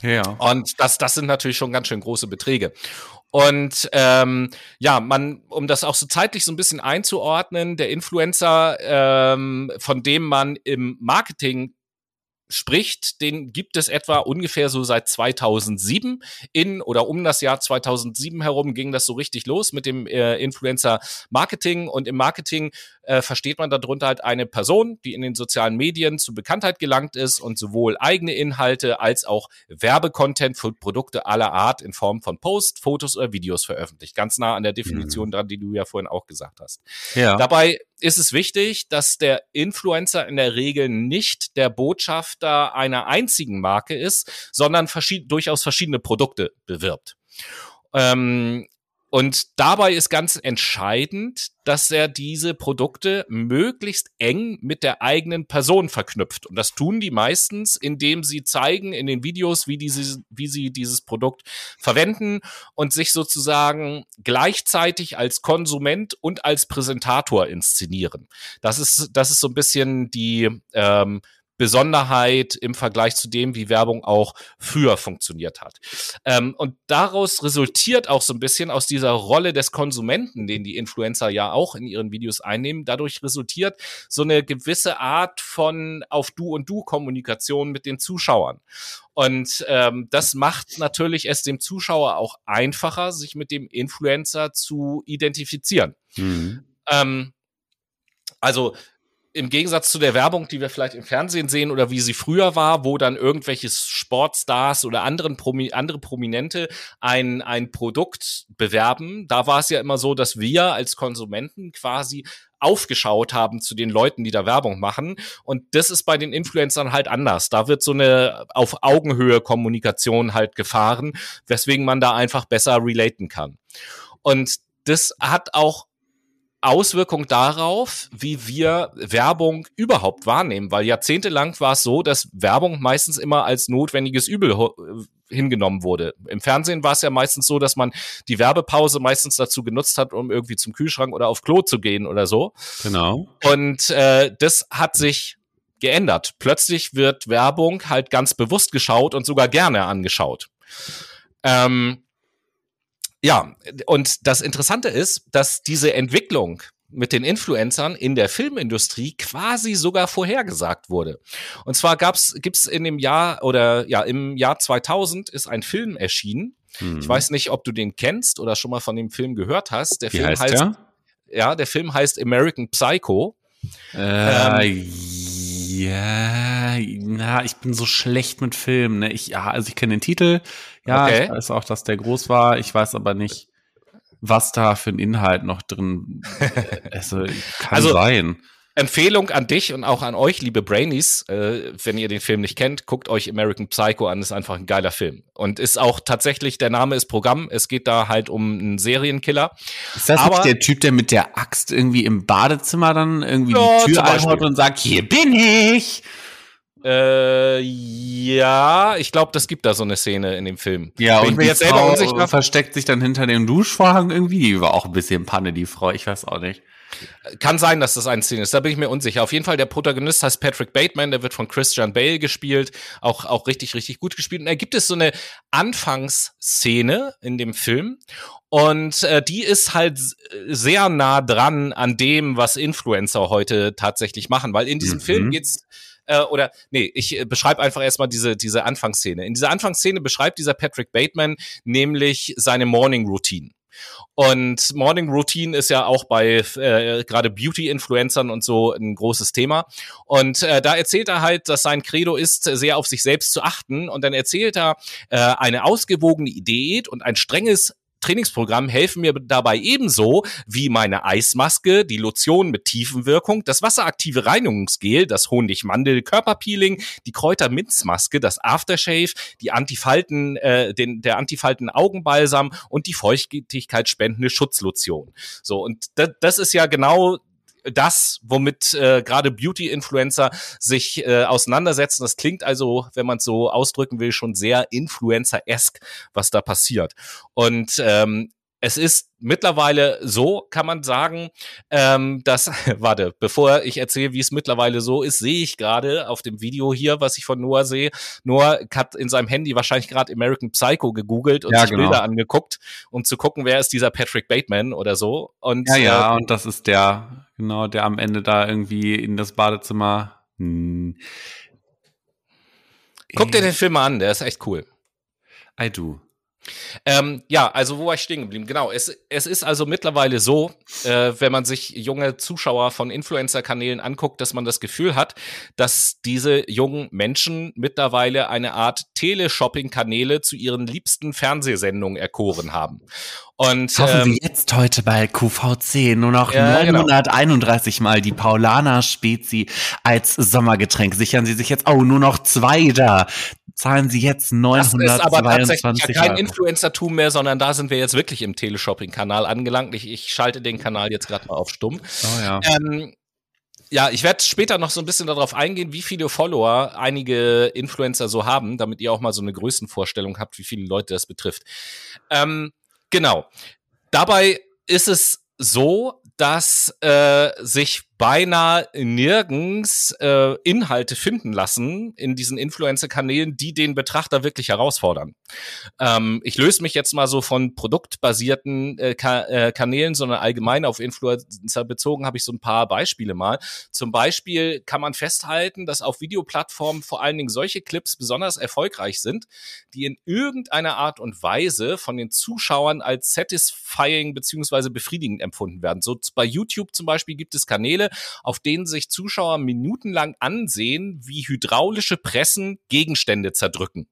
Ja. Und das, das sind natürlich schon ganz schön große Beträge. Und ähm, ja, man, um das auch so zeitlich so ein bisschen einzuordnen, der Influencer, ähm, von dem man im Marketing spricht, den gibt es etwa ungefähr so seit 2007. In oder um das Jahr 2007 herum ging das so richtig los mit dem äh, Influencer Marketing und im Marketing äh, versteht man darunter halt eine Person, die in den sozialen Medien zu Bekanntheit gelangt ist und sowohl eigene Inhalte als auch Werbecontent für Produkte aller Art in Form von Posts, Fotos oder Videos veröffentlicht. Ganz nah an der Definition mhm. dran, die du ja vorhin auch gesagt hast. Ja. Dabei ist es wichtig, dass der Influencer in der Regel nicht der Botschafter einer einzigen Marke ist, sondern verschied durchaus verschiedene Produkte bewirbt. Ähm, und dabei ist ganz entscheidend, dass er diese Produkte möglichst eng mit der eigenen Person verknüpft. Und das tun die meistens, indem sie zeigen in den Videos, wie, diese, wie sie dieses Produkt verwenden und sich sozusagen gleichzeitig als Konsument und als Präsentator inszenieren. Das ist, das ist so ein bisschen die ähm, Besonderheit im Vergleich zu dem, wie Werbung auch früher funktioniert hat. Ähm, und daraus resultiert auch so ein bisschen aus dieser Rolle des Konsumenten, den die Influencer ja auch in ihren Videos einnehmen, dadurch resultiert so eine gewisse Art von auf Du und Du Kommunikation mit den Zuschauern. Und ähm, das macht natürlich es dem Zuschauer auch einfacher, sich mit dem Influencer zu identifizieren. Mhm. Ähm, also im Gegensatz zu der Werbung, die wir vielleicht im Fernsehen sehen oder wie sie früher war, wo dann irgendwelche Sportstars oder anderen Promi andere Prominente ein, ein Produkt bewerben, da war es ja immer so, dass wir als Konsumenten quasi aufgeschaut haben zu den Leuten, die da Werbung machen. Und das ist bei den Influencern halt anders. Da wird so eine auf Augenhöhe Kommunikation halt gefahren, weswegen man da einfach besser relaten kann. Und das hat auch Auswirkung darauf, wie wir Werbung überhaupt wahrnehmen, weil jahrzehntelang war es so, dass Werbung meistens immer als notwendiges Übel äh, hingenommen wurde. Im Fernsehen war es ja meistens so, dass man die Werbepause meistens dazu genutzt hat, um irgendwie zum Kühlschrank oder auf Klo zu gehen oder so. Genau. Und äh, das hat sich geändert. Plötzlich wird Werbung halt ganz bewusst geschaut und sogar gerne angeschaut. Ähm, ja, und das Interessante ist, dass diese Entwicklung mit den Influencern in der Filmindustrie quasi sogar vorhergesagt wurde. Und zwar gab's, gibt's in dem Jahr oder ja, im Jahr 2000 ist ein Film erschienen. Mhm. Ich weiß nicht, ob du den kennst oder schon mal von dem Film gehört hast. Der Wie Film heißt, heißt der? ja, der Film heißt American Psycho. Äh, ähm, ja, na, ich bin so schlecht mit Filmen. Ne? Ich, ja, also ich kenne den Titel. Ja, okay. ich weiß auch, dass der groß war. Ich weiß aber nicht, was da für ein Inhalt noch drin. also kann also, sein. Empfehlung an dich und auch an euch, liebe Brainies, äh, wenn ihr den Film nicht kennt, guckt euch American Psycho an, ist einfach ein geiler Film. Und ist auch tatsächlich, der Name ist Programm, es geht da halt um einen Serienkiller. Ist das Aber, nicht der Typ, der mit der Axt irgendwie im Badezimmer dann irgendwie ja, die Tür einhaut und sagt, hier bin ich? Äh, ja, ich glaube, das gibt da so eine Szene in dem Film. Ja, Bin und mir jetzt selber unsicher. versteckt sich dann hinter dem Duschvorhang irgendwie. Die war auch ein bisschen Panne, die Frau. Ich weiß auch nicht. Kann sein, dass das eine Szene ist, da bin ich mir unsicher. Auf jeden Fall, der Protagonist heißt Patrick Bateman, der wird von Christian Bale gespielt, auch, auch richtig, richtig gut gespielt. Und da gibt es so eine Anfangsszene in dem Film. Und äh, die ist halt sehr nah dran an dem, was Influencer heute tatsächlich machen, weil in diesem mhm. Film geht's äh, oder nee, ich äh, beschreibe einfach erstmal diese, diese Anfangsszene. In dieser Anfangsszene beschreibt dieser Patrick Bateman nämlich seine Morning Routine. Und Morning Routine ist ja auch bei äh, gerade Beauty-Influencern und so ein großes Thema. Und äh, da erzählt er halt, dass sein Credo ist, sehr auf sich selbst zu achten. Und dann erzählt er äh, eine ausgewogene Diät und ein strenges Trainingsprogramm helfen mir dabei ebenso wie meine Eismaske, die Lotion mit Tiefenwirkung, das wasseraktive Reinigungsgel, das Honig-Mandel-Körperpeeling, die Kräuter-Minzmaske, das Aftershave, die Antifalten, äh, den, der Antifalten-Augenbalsam und die feuchtigkeitsspendende Schutzlotion. So, und das ist ja genau das, womit äh, gerade Beauty-Influencer sich äh, auseinandersetzen. Das klingt also, wenn man es so ausdrücken will, schon sehr Influencer-esk, was da passiert. Und ähm, es ist mittlerweile so, kann man sagen, ähm, dass, warte, bevor ich erzähle, wie es mittlerweile so ist, sehe ich gerade auf dem Video hier, was ich von Noah sehe. Noah hat in seinem Handy wahrscheinlich gerade American Psycho gegoogelt und ja, sich genau. Bilder angeguckt, um zu gucken, wer ist dieser Patrick Bateman oder so. Und, ja, ja, äh, und das ist der, genau, der am Ende da irgendwie in das Badezimmer. Hm. Guck dir den Film mal an, der ist echt cool. I do. Ähm, ja, also wo war ich stehen geblieben? Genau, es, es ist also mittlerweile so, äh, wenn man sich junge Zuschauer von Influencer-Kanälen anguckt, dass man das Gefühl hat, dass diese jungen Menschen mittlerweile eine Art Teleshopping-Kanäle zu ihren liebsten Fernsehsendungen erkoren haben. Und Kaufen ähm, Sie jetzt heute bei QVC nur noch Ja, genau. 931 Mal die Paulaner Spezi als Sommergetränk. Sichern Sie sich jetzt, oh, nur noch zwei da. Zahlen Sie jetzt das ist aber tatsächlich 922 ja kein Euro. Influencertum mehr, sondern da sind wir jetzt wirklich im Teleshopping-Kanal angelangt. Ich, ich schalte den Kanal jetzt gerade mal auf stumm. Oh ja. Ähm, ja, ich werde später noch so ein bisschen darauf eingehen, wie viele Follower einige Influencer so haben, damit ihr auch mal so eine Größenvorstellung habt, wie viele Leute das betrifft. Ähm, genau. Dabei ist es so, dass äh, sich beinahe nirgends äh, Inhalte finden lassen in diesen Influencer-Kanälen, die den Betrachter wirklich herausfordern. Ähm, ich löse mich jetzt mal so von produktbasierten äh, Ka äh, Kanälen, sondern allgemein auf Influencer bezogen habe ich so ein paar Beispiele mal. Zum Beispiel kann man festhalten, dass auf Videoplattformen vor allen Dingen solche Clips besonders erfolgreich sind, die in irgendeiner Art und Weise von den Zuschauern als satisfying beziehungsweise befriedigend empfunden werden. So bei YouTube zum Beispiel gibt es Kanäle, auf denen sich Zuschauer minutenlang ansehen, wie hydraulische Pressen Gegenstände zerdrücken.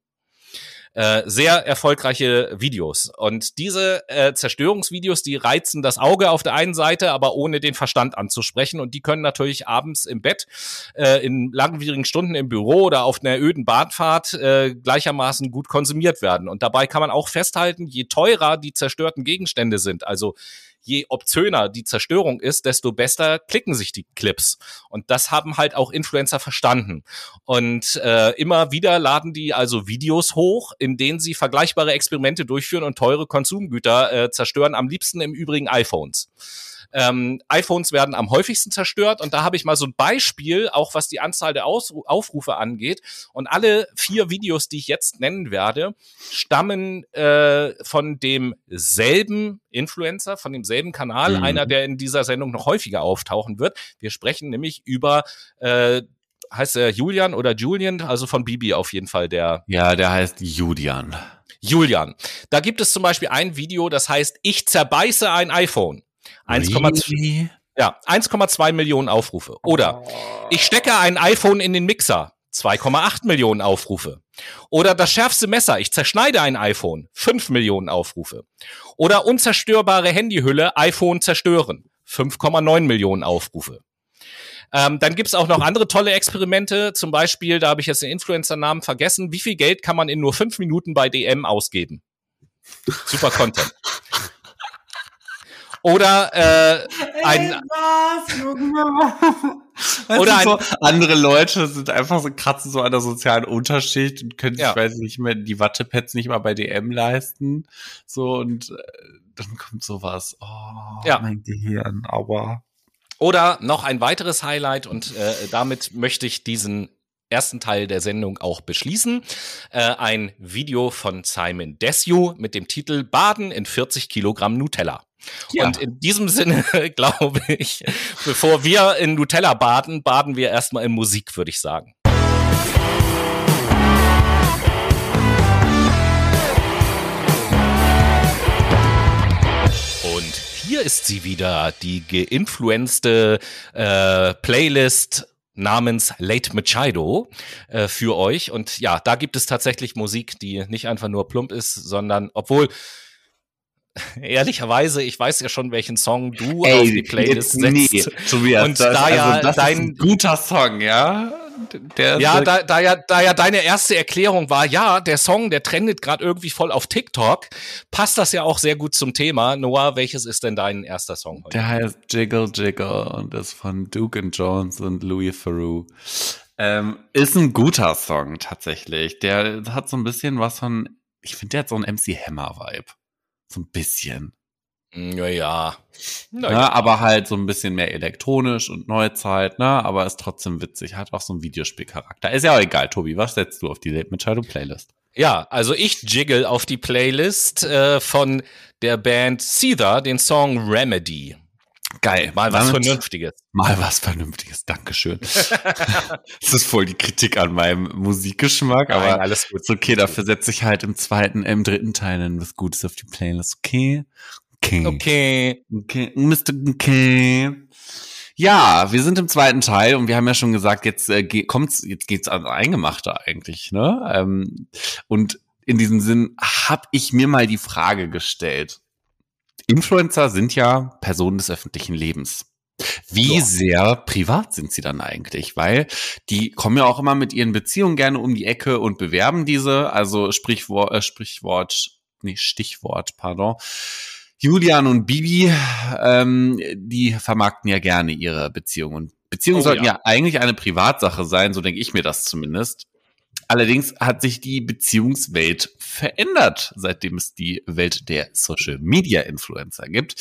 Äh, sehr erfolgreiche Videos. Und diese äh, Zerstörungsvideos, die reizen das Auge auf der einen Seite, aber ohne den Verstand anzusprechen. Und die können natürlich abends im Bett, äh, in langwierigen Stunden im Büro oder auf einer öden Bahnfahrt äh, gleichermaßen gut konsumiert werden. Und dabei kann man auch festhalten, je teurer die zerstörten Gegenstände sind, also je obszöner die Zerstörung ist, desto besser klicken sich die Clips. Und das haben halt auch Influencer verstanden. Und äh, immer wieder laden die also Videos hoch, in denen sie vergleichbare Experimente durchführen und teure Konsumgüter äh, zerstören, am liebsten im Übrigen iPhones. Ähm, iPhones werden am häufigsten zerstört und da habe ich mal so ein Beispiel, auch was die Anzahl der Ausru Aufrufe angeht. Und alle vier Videos, die ich jetzt nennen werde, stammen äh, von demselben Influencer, von demselben Kanal, Mhm. einer, der in dieser Sendung noch häufiger auftauchen wird. Wir sprechen nämlich über äh, heißt er Julian oder Julian, also von Bibi auf jeden Fall der Ja, der heißt Julian. Julian. Da gibt es zum Beispiel ein Video, das heißt, ich zerbeiße ein iPhone. 1,2 Really? ja, 1,2 Millionen Aufrufe. Oder ich stecke ein iPhone in den Mixer. 2,8 Millionen Aufrufe. Oder das schärfste Messer, ich zerschneide ein iPhone. 5 Millionen Aufrufe. Oder unzerstörbare Handyhülle, iPhone zerstören. 5,9 Millionen Aufrufe. Ähm, dann gibt's auch noch andere tolle Experimente. Zum Beispiel, da habe ich jetzt den Influencer-Namen vergessen. Wie viel Geld kann man in nur fünf Minuten bei DM ausgeben? Super Content. Oder äh, ein, Weißt Oder du, so, andere Leute sind einfach so kratzen so an der sozialen Unterschicht und können sich, Ja. weiß ich nicht mehr, die Wattepads nicht mal bei DM leisten. So und äh, dann kommt sowas. Oh, Ja. mein Gehirn, aber. Oder noch ein weiteres Highlight und äh, damit möchte ich diesen ersten Teil der Sendung auch beschließen. Äh, ein Video von Simon Desue mit dem Titel Baden in 40 Kilogramm Nutella. Ja. Und in diesem Sinne glaube ich, bevor wir in Nutella baden, baden wir erstmal in Musik, würde ich sagen. Und hier ist sie wieder, die geinfluenste äh, Playlist namens Late Machado äh, für euch. Und ja, da gibt es tatsächlich Musik, die nicht einfach nur plump ist, sondern obwohl ehrlicherweise, ich weiß ja schon, welchen Song du auf die Playlist setzt. Nee, Tobias, Und das, da ja also, das dein- ist ein guter Song, ja? Der Ja, ist, da, da, ja, da ja deine erste Erklärung war, ja, der Song, der trendet gerade irgendwie voll auf TikTok, passt das ja auch sehr gut zum Thema. Noah, welches ist denn dein erster Song heute? Der heißt Jiggle Jiggle und ist von Duke and Jones und Louis Theroux. Ähm, ist ein guter Song tatsächlich. Der hat so ein bisschen was von, ich finde, der hat so einen MC Hammer Vibe. So ein bisschen. Naja. Ne? Aber halt so ein bisschen mehr elektronisch und Neuzeit, ne? Aber ist trotzdem witzig. Hat auch so einen Videospielcharakter. Ist ja auch egal, Tobi. Was setzt du auf die Late Machado Playlist? Ja, also ich jiggle auf die Playlist äh, von der Band Seether den Song Remedy. Geil. Mal was Damit- Vernünftiges. Mal was Vernünftiges. Dankeschön. das ist voll die Kritik an meinem Musikgeschmack, Nein, aber alles gut. ist okay. Dafür setze ich halt im zweiten, im dritten Teil dann was Gutes auf die Playlist. Okay. Okay. Okay. Okay, Mr. Okay. Ja, wir sind im zweiten Teil und wir haben ja schon gesagt, jetzt äh, ge- kommt's, jetzt geht's ans Eingemachte eigentlich, ne? Ähm, und in diesem Sinn habe ich mir mal die Frage gestellt. Influencer sind ja Personen des öffentlichen Lebens. Wie Ja. sehr privat sind sie dann eigentlich? Weil die kommen ja auch immer mit ihren Beziehungen gerne um die Ecke und bewerben diese. Also Sprichwort, äh, Sprichwort, nee, Stichwort, pardon. Julian und Bibi, ähm, die vermarkten ja gerne ihre Beziehungen. Und Beziehungen Oh, sollten ja. ja eigentlich eine Privatsache sein, so denke ich mir das zumindest. Allerdings hat sich die Beziehungswelt verändert, seitdem es die Welt der Social Media Influencer gibt.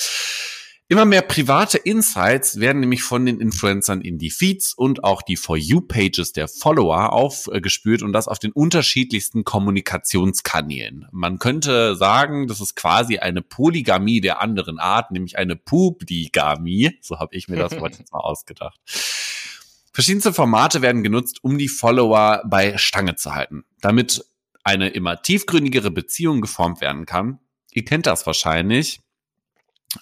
Immer mehr private Insights werden nämlich von den Influencern in die Feeds und auch die For You-Pages der Follower aufgespürt und das auf den unterschiedlichsten Kommunikationskanälen. Man könnte sagen, das ist quasi eine Polygamie der anderen Art, nämlich eine Publigamie. So habe ich mir das Wort jetzt mal ausgedacht. Verschiedenste Formate werden genutzt, um die Follower bei Stange zu halten, damit eine immer tiefgründigere Beziehung geformt werden kann. Ihr kennt das wahrscheinlich.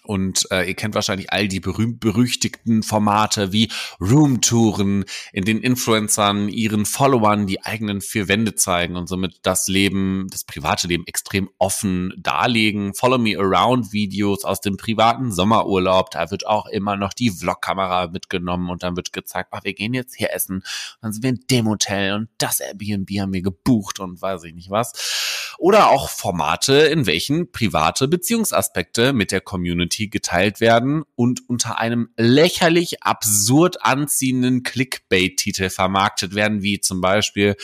Und äh, ihr kennt wahrscheinlich all die berühmt-berüchtigten Formate wie Roomtouren, in denen Influencern ihren Followern die eigenen vier Wände zeigen und somit das Leben, das private Leben extrem offen darlegen. Follow Me Around Videos aus dem privaten Sommerurlaub, da wird auch immer noch die Vlogkamera mitgenommen und dann wird gezeigt, ach, wir gehen jetzt hier essen, dann sind wir in dem Hotel und das Airbnb haben wir gebucht und weiß ich nicht was. Oder auch Formate, in welchen private Beziehungsaspekte mit der Community geteilt werden und unter einem lächerlich absurd anziehenden Clickbait-Titel vermarktet werden, wie zum Beispiel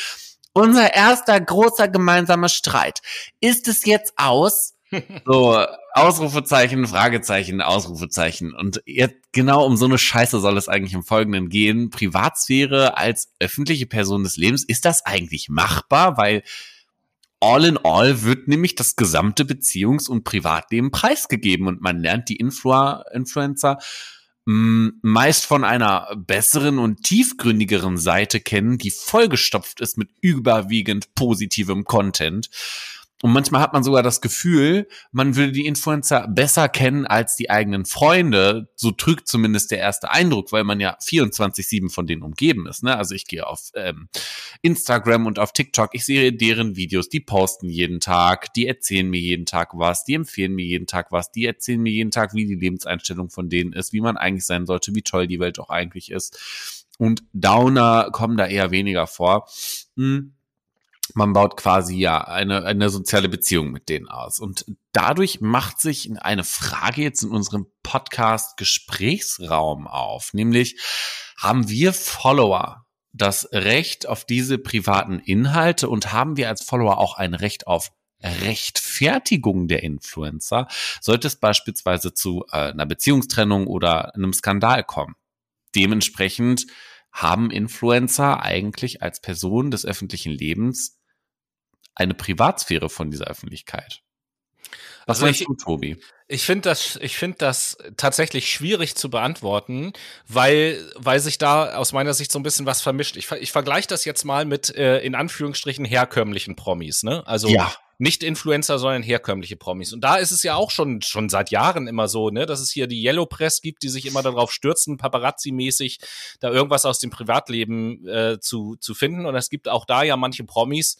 unser erster großer gemeinsamer Streit. Ist es jetzt aus? So, Ausrufezeichen, Fragezeichen, Ausrufezeichen. Und jetzt genau um so eine Scheiße soll es eigentlich im Folgenden gehen. Privatsphäre als öffentliche Person des Lebens, ist das eigentlich machbar? Weil all in all wird nämlich das gesamte Beziehungs- und Privatleben preisgegeben und man lernt die Influ Influencer mh, meist von einer besseren und tiefgründigeren Seite kennen, die vollgestopft ist mit überwiegend positivem Content. Und manchmal hat man sogar das Gefühl, man würde die Influencer besser kennen als die eigenen Freunde. So trügt zumindest der erste Eindruck, weil man ja 24-7 von denen umgeben ist. Ne? Also ich gehe auf ähm, Instagram und auf TikTok, ich sehe deren Videos, die posten jeden Tag, die erzählen mir jeden Tag was, die empfehlen mir jeden Tag was, die erzählen mir jeden Tag, wie die Lebenseinstellung von denen ist, wie man eigentlich sein sollte, wie toll die Welt auch eigentlich ist. Und Downer kommen da eher weniger vor. Hm man baut quasi ja eine, eine soziale Beziehung mit denen aus. Und dadurch macht sich eine Frage jetzt in unserem Podcast Gesprächsraum auf, nämlich haben wir Follower das Recht auf diese privaten Inhalte und haben wir als Follower auch ein Recht auf Rechtfertigung der Influencer, sollte es beispielsweise zu äh, einer Beziehungstrennung oder einem Skandal kommen. Dementsprechend haben Influencer eigentlich als Person des öffentlichen Lebens eine Privatsphäre von dieser Öffentlichkeit. Was Also ich- du, Tobi? Ich finde das, ich finde das tatsächlich schwierig zu beantworten, weil, weil sich da aus meiner Sicht so ein bisschen was vermischt. Ich, ich vergleiche das jetzt mal mit äh, in Anführungsstrichen herkömmlichen Promis, ne? Also Ja. Nicht Influencer, sondern herkömmliche Promis. Und da ist es ja auch schon schon seit Jahren immer so, ne, dass es hier die Yellow Press gibt, die sich immer darauf stürzen, Paparazzi-mäßig da irgendwas aus dem Privatleben äh, zu zu finden. Und es gibt auch da ja manche Promis,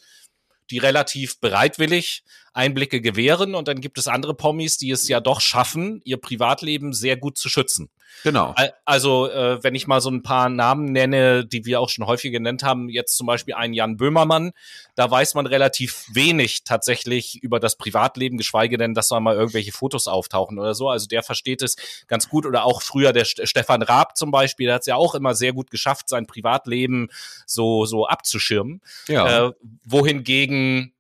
die relativ bereitwillig Einblicke gewähren und dann gibt es andere Promis, die es ja doch schaffen, ihr Privatleben sehr gut zu schützen. Genau. Al- Also, äh, wenn ich mal so ein paar Namen nenne, die wir auch schon häufig genannt haben, jetzt zum Beispiel einen Jan Böhmermann, da weiß man relativ wenig tatsächlich über das Privatleben, geschweige denn, dass da mal irgendwelche Fotos auftauchen oder so. Also der versteht es ganz gut. Oder auch früher der St Stefan Raab zum Beispiel, der hat es ja auch immer sehr gut geschafft, sein Privatleben so, so abzuschirmen. Ja. Äh, wohingegen,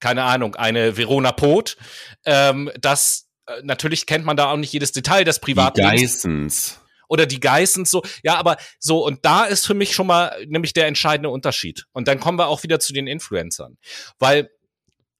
keine Ahnung, eine Verona Pot, ähm, das äh, natürlich kennt man da auch nicht jedes Detail des die Privatlebens Geissens. oder die Geissens so. Ja, aber so, und da ist für mich schon mal nämlich der entscheidende Unterschied. Und dann kommen wir auch wieder zu den Influencern. Weil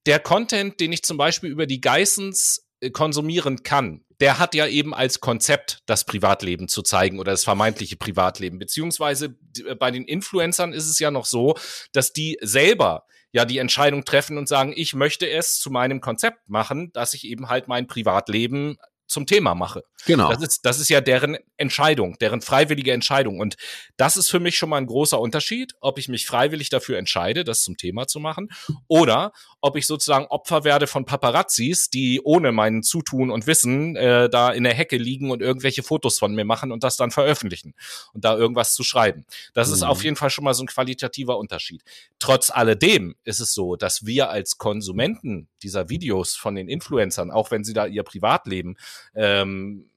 der Content, den ich zum Beispiel über die Geissens äh, konsumieren kann, der hat ja eben als Konzept das Privatleben zu zeigen oder das vermeintliche Privatleben. Beziehungsweise äh, bei den Influencern ist es ja noch so, dass die selber ja die Entscheidung treffen und sagen, ich möchte es zu meinem Konzept machen, dass ich eben halt mein Privatleben zum Thema mache. Genau. Das ist, das ist ja deren Entscheidung, deren freiwillige Entscheidung. Und das ist für mich schon mal ein großer Unterschied, ob ich mich freiwillig dafür entscheide, das zum Thema zu machen, oder ob ich sozusagen Opfer werde von Paparazzis, die ohne mein Zutun und Wissen äh, da in der Hecke liegen und irgendwelche Fotos von mir machen und das dann veröffentlichen und da irgendwas zu schreiben. Das mhm. ist auf jeden Fall schon mal so ein qualitativer Unterschied. Trotz alledem ist es so, dass wir als Konsumenten dieser Videos von den Influencern, auch wenn sie da ihr Privatleben ähm,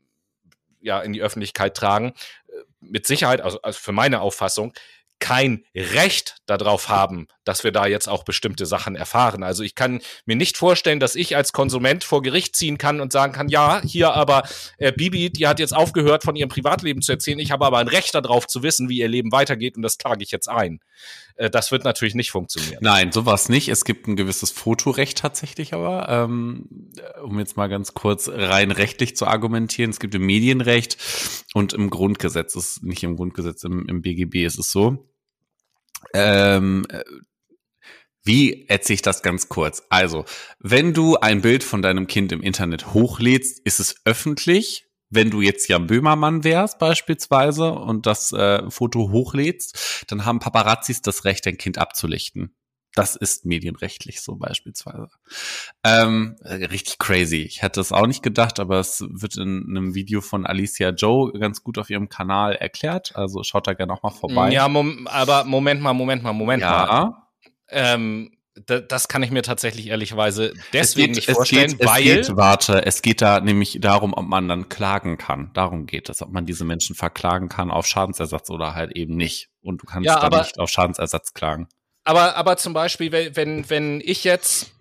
ja in die Öffentlichkeit tragen, äh, mit Sicherheit, also, also für meine Auffassung, kein Recht darauf haben, dass wir da jetzt auch bestimmte Sachen erfahren. Also ich kann mir nicht vorstellen, dass ich als Konsument vor Gericht ziehen kann und sagen kann, ja, hier aber äh, Bibi, die hat jetzt aufgehört, von ihrem Privatleben zu erzählen. Ich habe aber ein Recht darauf zu wissen, wie ihr Leben weitergeht und das trage ich jetzt ein. Äh, das wird natürlich nicht funktionieren. Nein, sowas nicht. Es gibt ein gewisses Fotorecht tatsächlich aber, ähm, um jetzt mal ganz kurz rein rechtlich zu argumentieren. Es gibt im Medienrecht und im Grundgesetz, ist nicht im Grundgesetz, im, im BGB ist es so, ähm, wie erzähle ich das ganz kurz? Also, wenn du ein Bild von deinem Kind im Internet hochlädst, ist es öffentlich. Wenn du jetzt Jan Böhmermann wärst beispielsweise und das äh, Foto hochlädst, dann haben Paparazzis das Recht, dein Kind abzulichten. Das ist medienrechtlich so beispielsweise. Ähm, richtig crazy. Ich hätte es auch nicht gedacht, aber es wird in einem Video von Alicia Joe ganz gut auf ihrem Kanal erklärt. Also schaut da gerne auch mal vorbei. Ja, mom aber Moment mal, Moment mal, Moment ja. mal. Ähm, das kann ich mir tatsächlich ehrlicherweise deswegen geht, nicht vorstellen, geht, weil. Es geht, warte, es geht da nämlich darum, ob man dann klagen kann. Darum geht es, ob man diese Menschen verklagen kann auf Schadensersatz oder halt eben nicht. Und du kannst ja, dann nicht auf Schadensersatz klagen aber, aber zum Beispiel, wenn, wenn ich jetzt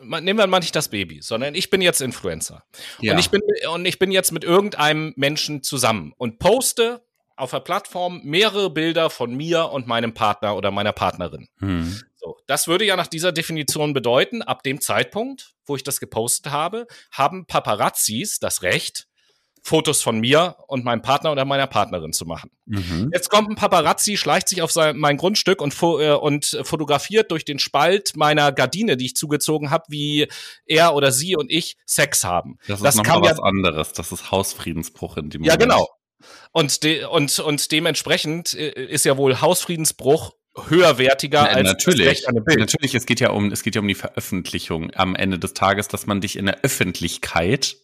nehmen wir mal nicht das Baby, sondern ich bin jetzt Influencer. Ja. Und, ich bin, und ich bin jetzt mit irgendeinem Menschen zusammen und poste auf der Plattform mehrere Bilder von mir und meinem Partner oder meiner Partnerin. Hm. So, das würde ja nach dieser Definition bedeuten, ab dem Zeitpunkt, wo ich das gepostet habe, haben Paparazzis das Recht, Fotos von mir und meinem Partner oder meiner Partnerin zu machen. Mhm. Jetzt kommt ein Paparazzi, schleicht sich auf sein, mein Grundstück und, fo äh, und fotografiert durch den Spalt meiner Gardine, die ich zugezogen habe, wie er oder sie und ich Sex haben. Das ist das noch was ja, anderes. Das ist Hausfriedensbruch in dem Moment. Ja, genau. Und, de und, und dementsprechend äh, ist ja wohl Hausfriedensbruch höherwertiger Nein, als natürlich. das Recht an Bild. Natürlich, es geht ja um es geht ja um die Veröffentlichung am Ende des Tages, dass man dich in der Öffentlichkeit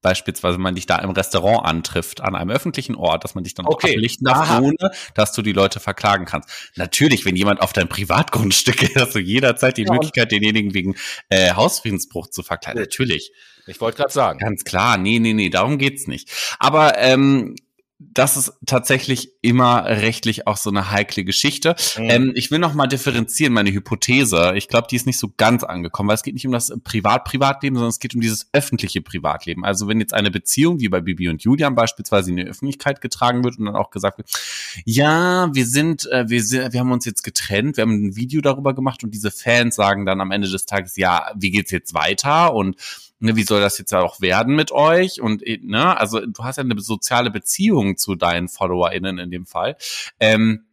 beispielsweise man dich da im Restaurant antrifft, an einem öffentlichen Ort, dass man dich dann okay. auch ablichten darf, ohne dass du die Leute verklagen kannst. Natürlich, wenn jemand auf dein Privatgrundstück hast du jederzeit die ja, Möglichkeit, denjenigen wegen äh, Hausfriedensbruch zu verklagen. Natürlich. Ich wollte gerade sagen. Ganz klar, nee, nee, nee, darum geht's nicht. Aber ähm, das ist tatsächlich immer rechtlich auch so eine heikle Geschichte. Mhm. Ähm, ich will noch mal differenzieren, meine Hypothese. Ich glaube, die ist nicht so ganz angekommen, weil es geht nicht um das Privat-Privatleben, sondern es geht um dieses öffentliche Privatleben. Also wenn jetzt eine Beziehung, wie bei Bibi und Julian beispielsweise in die Öffentlichkeit getragen wird und dann auch gesagt wird, ja, wir sind, äh, wir, sind, wir haben uns jetzt getrennt, wir haben ein Video darüber gemacht und diese Fans sagen dann am Ende des Tages, ja, wie geht's jetzt weiter? Und ne, wie soll das jetzt auch werden mit euch? Und äh, ne, also du hast ja eine soziale Beziehung zu deinen FollowerInnen in dem Fall. Ähm,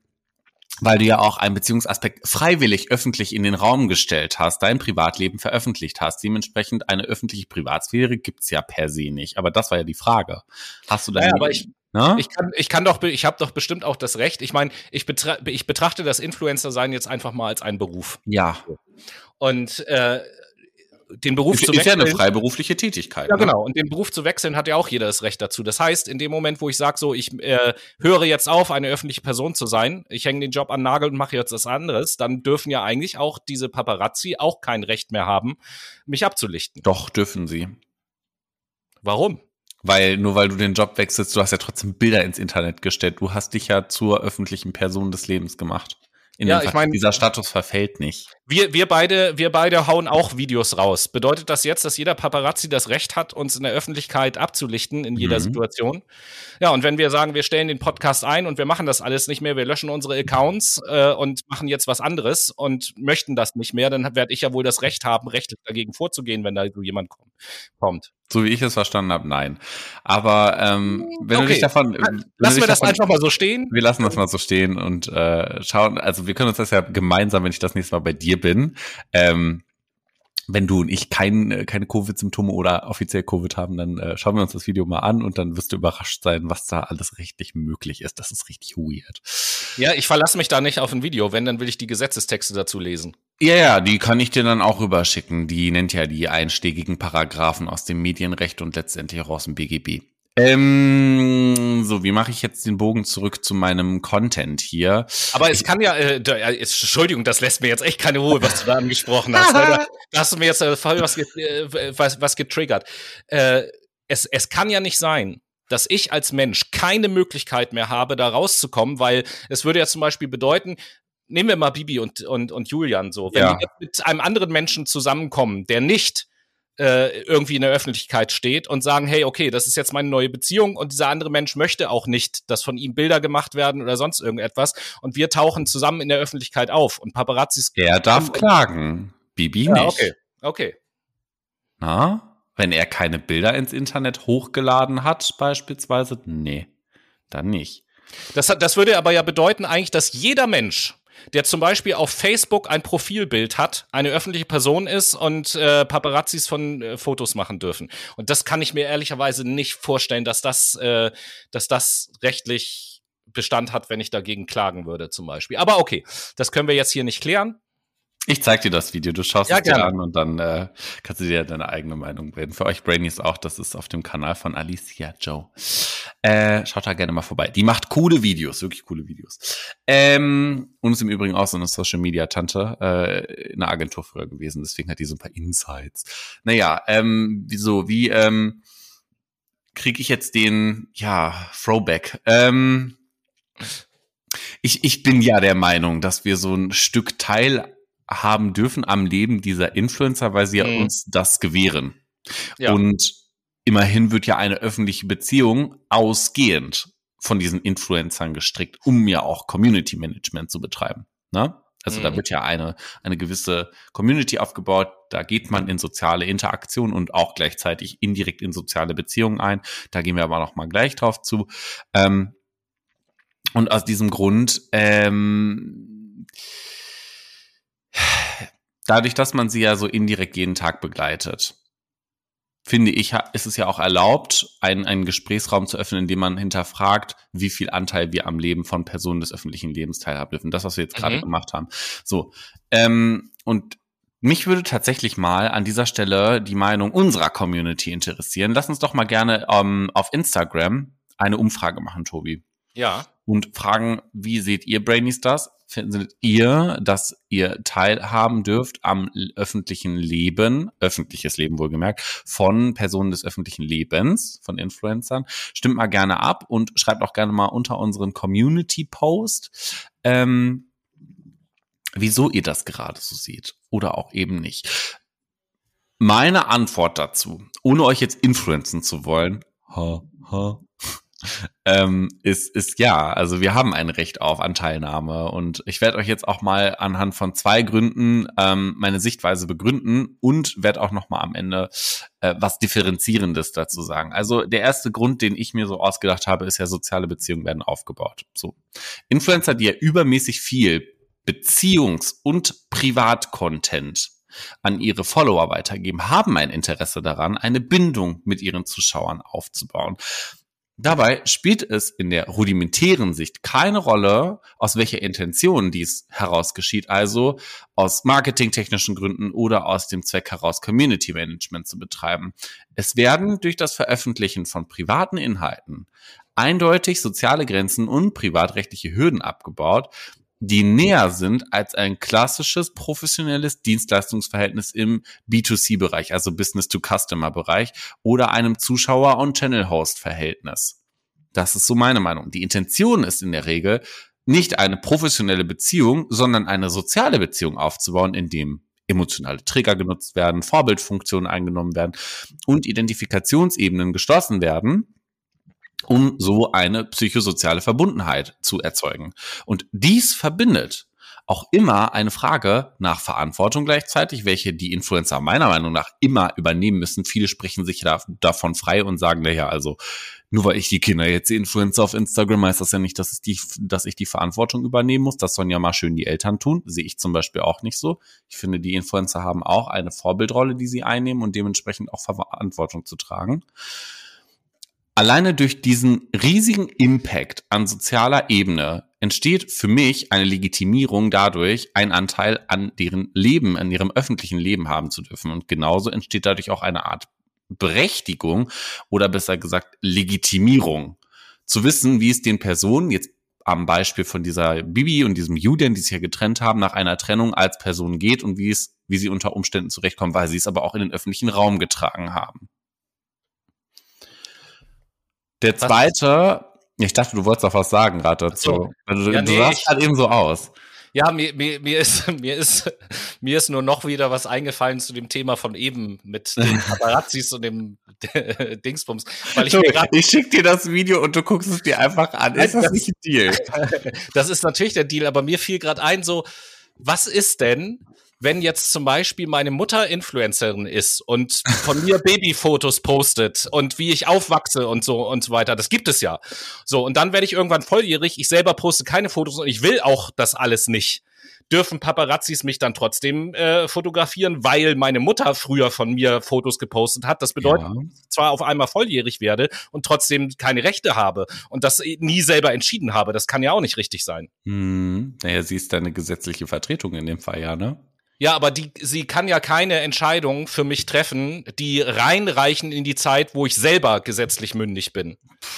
weil du ja auch einen Beziehungsaspekt freiwillig öffentlich in den Raum gestellt hast, dein Privatleben veröffentlicht hast. Dementsprechend eine öffentliche Privatsphäre gibt's ja per se nicht. Aber das war ja die Frage. Hast du da? Ja, aber ich, ne? ich kann, ich kann doch, ich habe doch bestimmt auch das Recht. Ich meine, ich, betra ich betrachte das Influencer-Sein jetzt einfach mal als einen Beruf. Ja. Und äh, den Beruf ist, zu wechseln. Ist ja eine freiberufliche Tätigkeit. Ja, ne? genau. Und den Beruf zu wechseln hat ja auch jeder das Recht dazu. Das heißt, in dem Moment, wo ich sage, so, ich äh, höre jetzt auf, eine öffentliche Person zu sein, ich hänge den Job an Nagel und mache jetzt was anderes, dann dürfen ja eigentlich auch diese Paparazzi auch kein Recht mehr haben, mich abzulichten. Doch, dürfen sie. Warum? Weil nur weil du den Job wechselst, du hast ja trotzdem Bilder ins Internet gestellt. Du hast dich ja zur öffentlichen Person des Lebens gemacht. In ja, ich meine, dieser Status verfällt nicht. Wir, wir, beide, wir beide hauen auch Videos raus. Bedeutet das jetzt, dass jeder Paparazzi das Recht hat, uns in der Öffentlichkeit abzulichten in jeder mhm. Situation? Ja, und wenn wir sagen, wir stellen den Podcast ein und wir machen das alles nicht mehr, wir löschen unsere Accounts äh, und machen jetzt was anderes und möchten das nicht mehr, dann werde ich ja wohl das Recht haben, rechtlich dagegen vorzugehen, wenn da so jemand kommt. So wie ich es verstanden habe, nein. Aber ähm, wenn okay. du dich davon. Lassen wir das davon, einfach mal so stehen. Wir lassen das mal so stehen und äh, schauen. Also wir können uns das ja gemeinsam, wenn ich das nächste Mal bei dir bin, ähm, wenn du und ich kein, äh, keine Covid-Symptome oder offiziell Covid haben, dann äh, schauen wir uns das Video mal an und dann wirst du überrascht sein, was da alles richtig möglich ist. Das ist richtig weird. Ja, ich verlasse mich da nicht auf ein Video. Wenn, dann will ich die Gesetzestexte dazu lesen. Ja, ja, die kann ich dir dann auch rüberschicken. Die nennt ja die einschlägigen Paragraphen aus dem Medienrecht und letztendlich auch aus dem BGB. Ähm, so, wie mache ich jetzt den Bogen zurück zu meinem Content hier? Aber es kann ja, äh, da, Entschuldigung, das lässt mir jetzt echt keine Ruhe, was du da angesprochen hast. da, hast du mir jetzt äh, was, äh, was, was getriggert. Äh, es, es kann ja nicht sein, dass ich als Mensch keine Möglichkeit mehr habe, da rauszukommen, weil es würde ja zum Beispiel bedeuten, nehmen wir mal Bibi und, und, und Julian so, wenn ja. die mit einem anderen Menschen zusammenkommen, der nicht äh, irgendwie in der Öffentlichkeit steht und sagen, hey, okay, das ist jetzt meine neue Beziehung und dieser andere Mensch möchte auch nicht, dass von ihm Bilder gemacht werden oder sonst irgendetwas und wir tauchen zusammen in der Öffentlichkeit auf und Paparazzis. Er darf klagen, Bibi ja, nicht. Okay, okay. Na, wenn er keine Bilder ins Internet hochgeladen hat, beispielsweise, nee, dann nicht. Das, das würde aber ja bedeuten eigentlich, dass jeder Mensch der zum Beispiel auf Facebook ein Profilbild hat, eine öffentliche Person ist und äh, Paparazzis von äh, Fotos machen dürfen. Und das kann ich mir ehrlicherweise nicht vorstellen, dass das, äh, dass das rechtlich Bestand hat, wenn ich dagegen klagen würde, zum Beispiel. Aber okay, das können wir jetzt hier nicht klären. Ich zeig dir das Video, du schaust ja, es dir an und dann äh, kannst du dir deine eigene Meinung bilden. Für euch Brainies auch, das ist auf dem Kanal von Alicia Joe. Äh, schaut da gerne mal vorbei. Die macht coole Videos, wirklich coole Videos. Ähm, und ist im Übrigen auch so eine Social Media Tante äh, in einer Agentur früher gewesen, deswegen hat die so ein paar Insights. Naja, ähm, wieso, wie ähm, kriege ich jetzt den, ja, Throwback? Ähm, ich, ich bin ja der Meinung, dass wir so ein Stück Teil haben dürfen am Leben dieser Influencer, weil sie ja mhm. uns das gewähren. Ja. Und immerhin wird ja eine öffentliche Beziehung ausgehend von diesen Influencern gestrickt, um ja auch Community Management zu betreiben. Ne? Also mhm. da wird ja eine, eine gewisse Community aufgebaut, da geht man in soziale Interaktion und auch gleichzeitig indirekt in soziale Beziehungen ein. Da gehen wir aber noch mal gleich drauf zu. Ähm, und aus diesem Grund ähm, dadurch, dass man sie ja so indirekt jeden Tag begleitet, finde ich, ist es ja auch erlaubt, einen, einen Gesprächsraum zu öffnen, in dem man hinterfragt, wie viel Anteil wir am Leben von Personen des öffentlichen Lebens teilhaben dürfen. Das, was wir jetzt gerade mhm. gemacht haben. So. Ähm, und mich würde tatsächlich mal an dieser Stelle die Meinung unserer Community interessieren. Lass uns doch mal gerne ähm, auf Instagram eine Umfrage machen, Tobi. Ja. Und fragen, wie seht ihr Brainies das? findet ihr, dass ihr teilhaben dürft am öffentlichen Leben, öffentliches Leben wohlgemerkt, von Personen des öffentlichen Lebens, von Influencern. Stimmt mal gerne ab und schreibt auch gerne mal unter unseren Community-Post, ähm, wieso ihr das gerade so seht oder auch eben nicht. Meine Antwort dazu, ohne euch jetzt influenzen zu wollen, ha, ha, ähm, ist, ist ja, also wir haben ein Recht auf Anteilnahme und ich werde euch jetzt auch mal anhand von zwei Gründen ähm, meine Sichtweise begründen und werde auch noch mal am Ende äh, was Differenzierendes dazu sagen. Also der erste Grund, den ich mir so ausgedacht habe, ist ja soziale Beziehungen werden aufgebaut. So Influencer, die ja übermäßig viel Beziehungs- und Privatcontent an ihre Follower weitergeben, haben ein Interesse daran, eine Bindung mit ihren Zuschauern aufzubauen. Dabei spielt es in der rudimentären Sicht keine Rolle, aus welcher Intention dies heraus geschieht, also aus marketingtechnischen Gründen oder aus dem Zweck heraus Community Management zu betreiben. Es werden durch das Veröffentlichen von privaten Inhalten eindeutig soziale Grenzen und privatrechtliche Hürden abgebaut, die näher sind als ein klassisches professionelles Dienstleistungsverhältnis im B2C-Bereich, also Business-to-Customer-Bereich oder einem Zuschauer- und Channel-Host-Verhältnis. Das ist so meine Meinung. Die Intention ist in der Regel, nicht eine professionelle Beziehung, sondern eine soziale Beziehung aufzubauen, in dem emotionale Trigger genutzt werden, Vorbildfunktionen eingenommen werden und Identifikationsebenen geschlossen werden, um so eine psychosoziale Verbundenheit zu erzeugen. Und dies verbindet auch immer eine Frage nach Verantwortung gleichzeitig, welche die Influencer meiner Meinung nach immer übernehmen müssen. Viele sprechen sich da, davon frei und sagen, naja, also nur weil ich die Kinder jetzt Influencer auf Instagram heißt das ja nicht, dass ich die, dass ich die Verantwortung übernehmen muss. Das sollen ja mal schön die Eltern tun. Sehe ich zum Beispiel auch nicht so. Ich finde, die Influencer haben auch eine Vorbildrolle, die sie einnehmen und dementsprechend auch Verantwortung zu tragen. Alleine durch diesen riesigen Impact an sozialer Ebene entsteht für mich eine Legitimierung dadurch, einen Anteil an deren Leben, an ihrem öffentlichen Leben haben zu dürfen. Und genauso entsteht dadurch auch eine Art Berechtigung oder besser gesagt Legitimierung. Zu wissen, wie es den Personen jetzt am Beispiel von dieser Bibi und diesem Julian, die sich ja getrennt haben, nach einer Trennung als Person geht und wie es, wie sie unter Umständen zurechtkommen, weil sie es aber auch in den öffentlichen Raum getragen haben. Der zweite, ich dachte, du wolltest auch was sagen gerade dazu. So. Also, ja, du nee, sahst halt eben so aus. Ja, mir, mir, mir, ist, mir, ist, mir ist nur noch wieder was eingefallen zu dem Thema von eben mit den Paparazzis und dem Dingsbums. Weil ich, so, ich schick dir das Video und du guckst es dir einfach an. Ist das, das nicht ein Deal? das ist natürlich der Deal, aber mir fiel gerade ein, so, was ist denn, wenn jetzt zum Beispiel meine Mutter Influencerin ist und von mir Babyfotos postet und wie ich aufwachse und so und so weiter, das gibt es ja. So, und dann werde ich irgendwann volljährig, ich selber poste keine Fotos und ich will auch das alles nicht. Dürfen Paparazzis mich dann trotzdem äh, fotografieren, weil meine Mutter früher von mir Fotos gepostet hat? Das bedeutet, ja. ich zwar auf einmal volljährig werde und trotzdem keine Rechte habe und das nie selber entschieden habe. Das kann ja auch nicht richtig sein. Hm. Naja, sie ist deine gesetzliche Vertretung in dem Fall, ja, ne? Ja, aber die, sie kann ja keine Entscheidung für mich treffen, die reinreichen in die Zeit, wo ich selber gesetzlich mündig bin.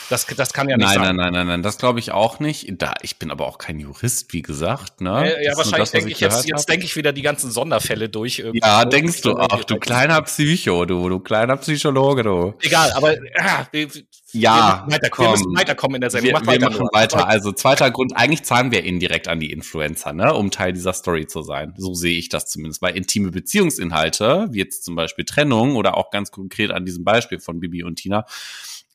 Das, das kann ja nicht nein, sein. Nein, nein, nein, nein, das glaube ich auch nicht. Da, ich bin aber auch kein Jurist, wie gesagt. Ne? Ja, ja wahrscheinlich denke ich jetzt, jetzt denke ich wieder die ganzen Sonderfälle durch. Irgendwie. Ja, denkst du auch, du kleiner Psycho, du, du kleiner Psychologe, du. Egal, aber äh, ja, wir, weiter, wir müssen weiterkommen in der Sendung. Wir, wir machen weiter. Also zweiter Grund, eigentlich zahlen wir indirekt an die Influencer, ne, um Teil dieser Story zu sein. So sehe ich das zumindest. Weil intime Beziehungsinhalte, wie jetzt zum Beispiel Trennung oder auch ganz konkret an diesem Beispiel von Bibi und Tina,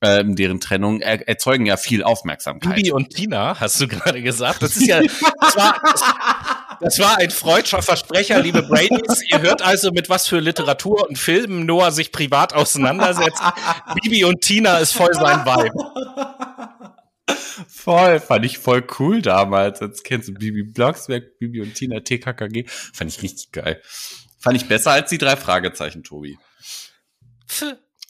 ähm, deren Trennung er erzeugen ja viel Aufmerksamkeit. Bibi und Tina, hast du gerade gesagt. Das ist ja, das war, das war ein freudscher Versprecher, liebe Bradys. Ihr hört also, mit was für Literatur und Filmen Noah sich privat auseinandersetzt. Bibi und Tina ist voll sein Vibe. Voll, fand ich voll cool damals. Jetzt kennst du Bibi Blocksberg, Bibi und Tina TKKG. Fand ich richtig geil. Fand ich besser als die drei Fragezeichen, Tobi.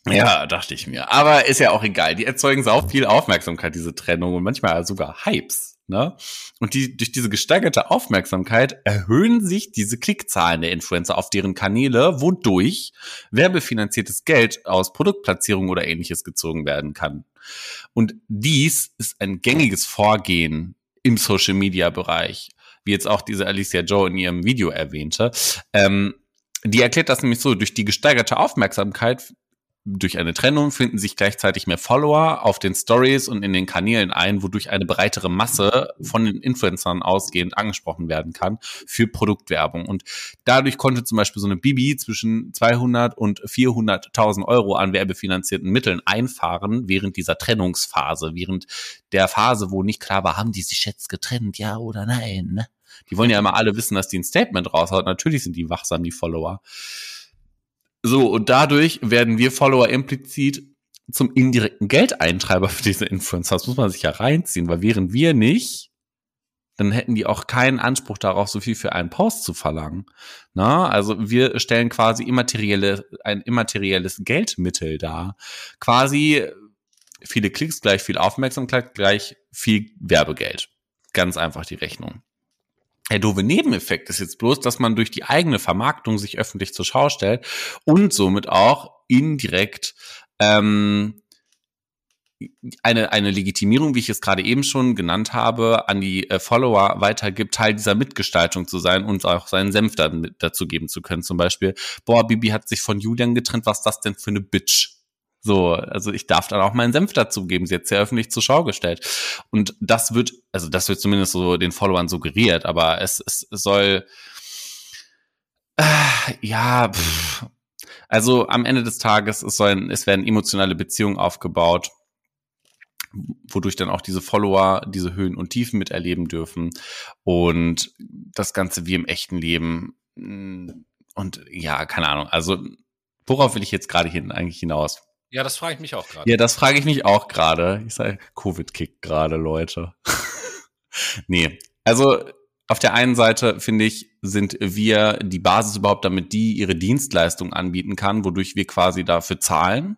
Ja, dachte ich mir. Aber ist ja auch egal. Die erzeugen sau viel Aufmerksamkeit, diese Trennung und manchmal sogar Hypes. Ne? Und die, durch diese gesteigerte Aufmerksamkeit erhöhen sich diese Klickzahlen der Influencer auf deren Kanäle, wodurch werbefinanziertes Geld aus Produktplatzierung oder ähnliches gezogen werden kann. Und dies ist ein gängiges Vorgehen im Social Media Bereich, wie jetzt auch diese Alicia Joe in ihrem Video erwähnte. Ähm, die erklärt das nämlich so, durch die gesteigerte Aufmerksamkeit durch eine Trennung finden sich gleichzeitig mehr Follower auf den Stories und in den Kanälen ein, wodurch eine breitere Masse von den Influencern ausgehend angesprochen werden kann für Produktwerbung. Und dadurch konnte zum Beispiel so eine Bibi zwischen 200 und 400.000 Euro an werbefinanzierten Mitteln einfahren während dieser Trennungsphase, während der Phase, wo nicht klar war, haben die sich jetzt getrennt, ja oder nein. Ne? Die wollen ja immer alle wissen, dass die ein Statement raushaut. Natürlich sind die wachsam, die Follower. So, und dadurch werden wir Follower implizit zum indirekten Geldeintreiber für diese Influencer. Das muss man sich ja reinziehen, weil wären wir nicht, dann hätten die auch keinen Anspruch darauf, so viel für einen Post zu verlangen. Na, also wir stellen quasi immaterielle, ein immaterielles Geldmittel dar. Quasi viele Klicks gleich viel Aufmerksamkeit gleich viel Werbegeld. Ganz einfach die Rechnung. Der doofe Nebeneffekt ist jetzt bloß, dass man durch die eigene Vermarktung sich öffentlich zur Schau stellt und somit auch indirekt ähm, eine, eine Legitimierung, wie ich es gerade eben schon genannt habe, an die äh, Follower weitergibt, Teil dieser Mitgestaltung zu sein und auch seinen Senf dann dazu geben zu können. Zum Beispiel, boah, Bibi hat sich von Julian getrennt, was ist das denn für eine Bitch? So, also ich darf dann auch meinen Senf dazugeben. Sie hat sehr öffentlich zur Schau gestellt. Und das wird, also das wird zumindest so den Followern suggeriert, aber es, es, soll, äh, ja, pff, also am Ende des Tages, es sollen, es werden emotionale Beziehungen aufgebaut wodurch dann auch diese Follower diese Höhen und Tiefen miterleben dürfen und das Ganze wie im echten Leben. Und ja, keine Ahnung. Also, worauf will ich jetzt gerade hin, eigentlich hinaus? Ja, das frage ich mich auch gerade. Ja, das frage ich mich auch gerade. Ich sage, Covid kickt gerade, Leute. nee, also auf der einen Seite finde ich, sind wir die Basis überhaupt, damit die ihre Dienstleistung anbieten kann, wodurch wir quasi dafür zahlen.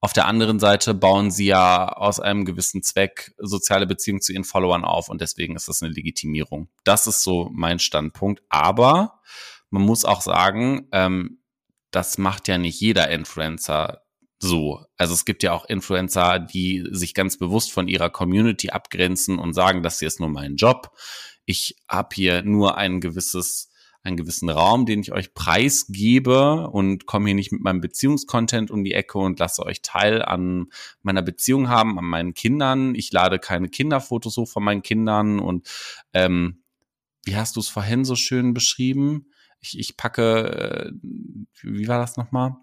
Auf der anderen Seite bauen sie ja aus einem gewissen Zweck soziale Beziehungen zu ihren Followern auf und deswegen ist das eine Legitimierung. Das ist so mein Standpunkt. Aber man muss auch sagen, ähm, das macht ja nicht jeder Influencer so. Also es gibt ja auch Influencer, die sich ganz bewusst von ihrer Community abgrenzen und sagen, das hier ist nur mein Job. Ich habe hier nur ein gewisses einen gewissen Raum, den ich euch preisgebe und komme hier nicht mit meinem Beziehungskontent um die Ecke und lasse euch Teil an meiner Beziehung haben, an meinen Kindern. Ich lade keine Kinderfotos hoch von meinen Kindern und ähm, wie hast du es vorhin so schön beschrieben? Ich, ich packe, äh, wie war das nochmal?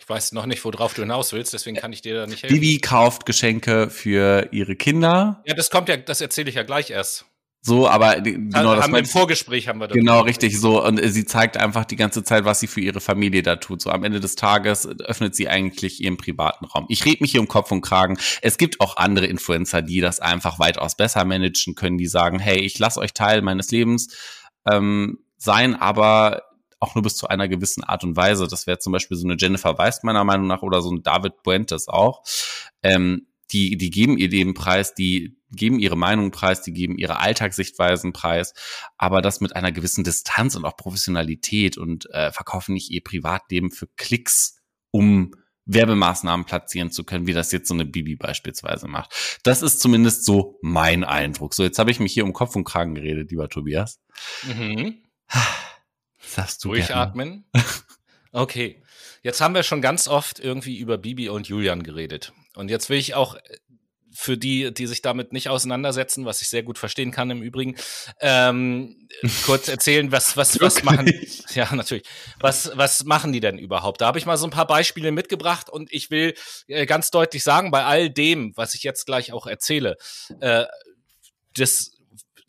Ich weiß noch nicht, worauf du hinaus willst, deswegen kann ich dir da nicht helfen. Bibi kauft Geschenke für ihre Kinder. Ja, das kommt ja, das erzähle ich ja gleich erst. So, aber genau das haben wir im Vorgespräch haben wir das. Genau, richtig so und sie zeigt einfach die ganze Zeit, was sie für ihre Familie da tut. So am Ende des Tages öffnet sie eigentlich ihren privaten Raum. Ich rede mich hier um Kopf und Kragen. Es gibt auch andere Influencer, die das einfach weitaus besser managen können, die sagen, hey, ich lasse euch Teil meines Lebens ähm, sein, aber auch nur bis zu einer gewissen Art und Weise. Das wäre zum Beispiel so eine Jennifer Weiss meiner Meinung nach oder so ein David Buentes auch. Ähm, die, die geben ihr Leben preis, die geben ihre Meinung preis, die geben ihre Alltagssichtweisen preis, aber das mit einer gewissen Distanz und auch Professionalität und äh, verkaufen nicht ihr Privatleben für Klicks, um Werbemaßnahmen platzieren zu können, wie das jetzt so eine Bibi beispielsweise macht. Das ist zumindest so mein Eindruck. So, jetzt habe ich mich hier um Kopf und Kragen geredet, lieber Tobias. Mhm. Sagst du Durchatmen. Okay. Jetzt haben wir schon ganz oft irgendwie über Bibi und Julian geredet. Und jetzt will ich auch äh, für die, die sich damit nicht auseinandersetzen, was ich sehr gut verstehen kann im Übrigen, ähm, kurz erzählen, was, was, was machen, ja, natürlich, was, was machen die denn überhaupt? Da habe ich mal so ein paar Beispiele mitgebracht und ich will äh, ganz deutlich sagen, bei all dem, was ich jetzt gleich auch erzähle, äh, das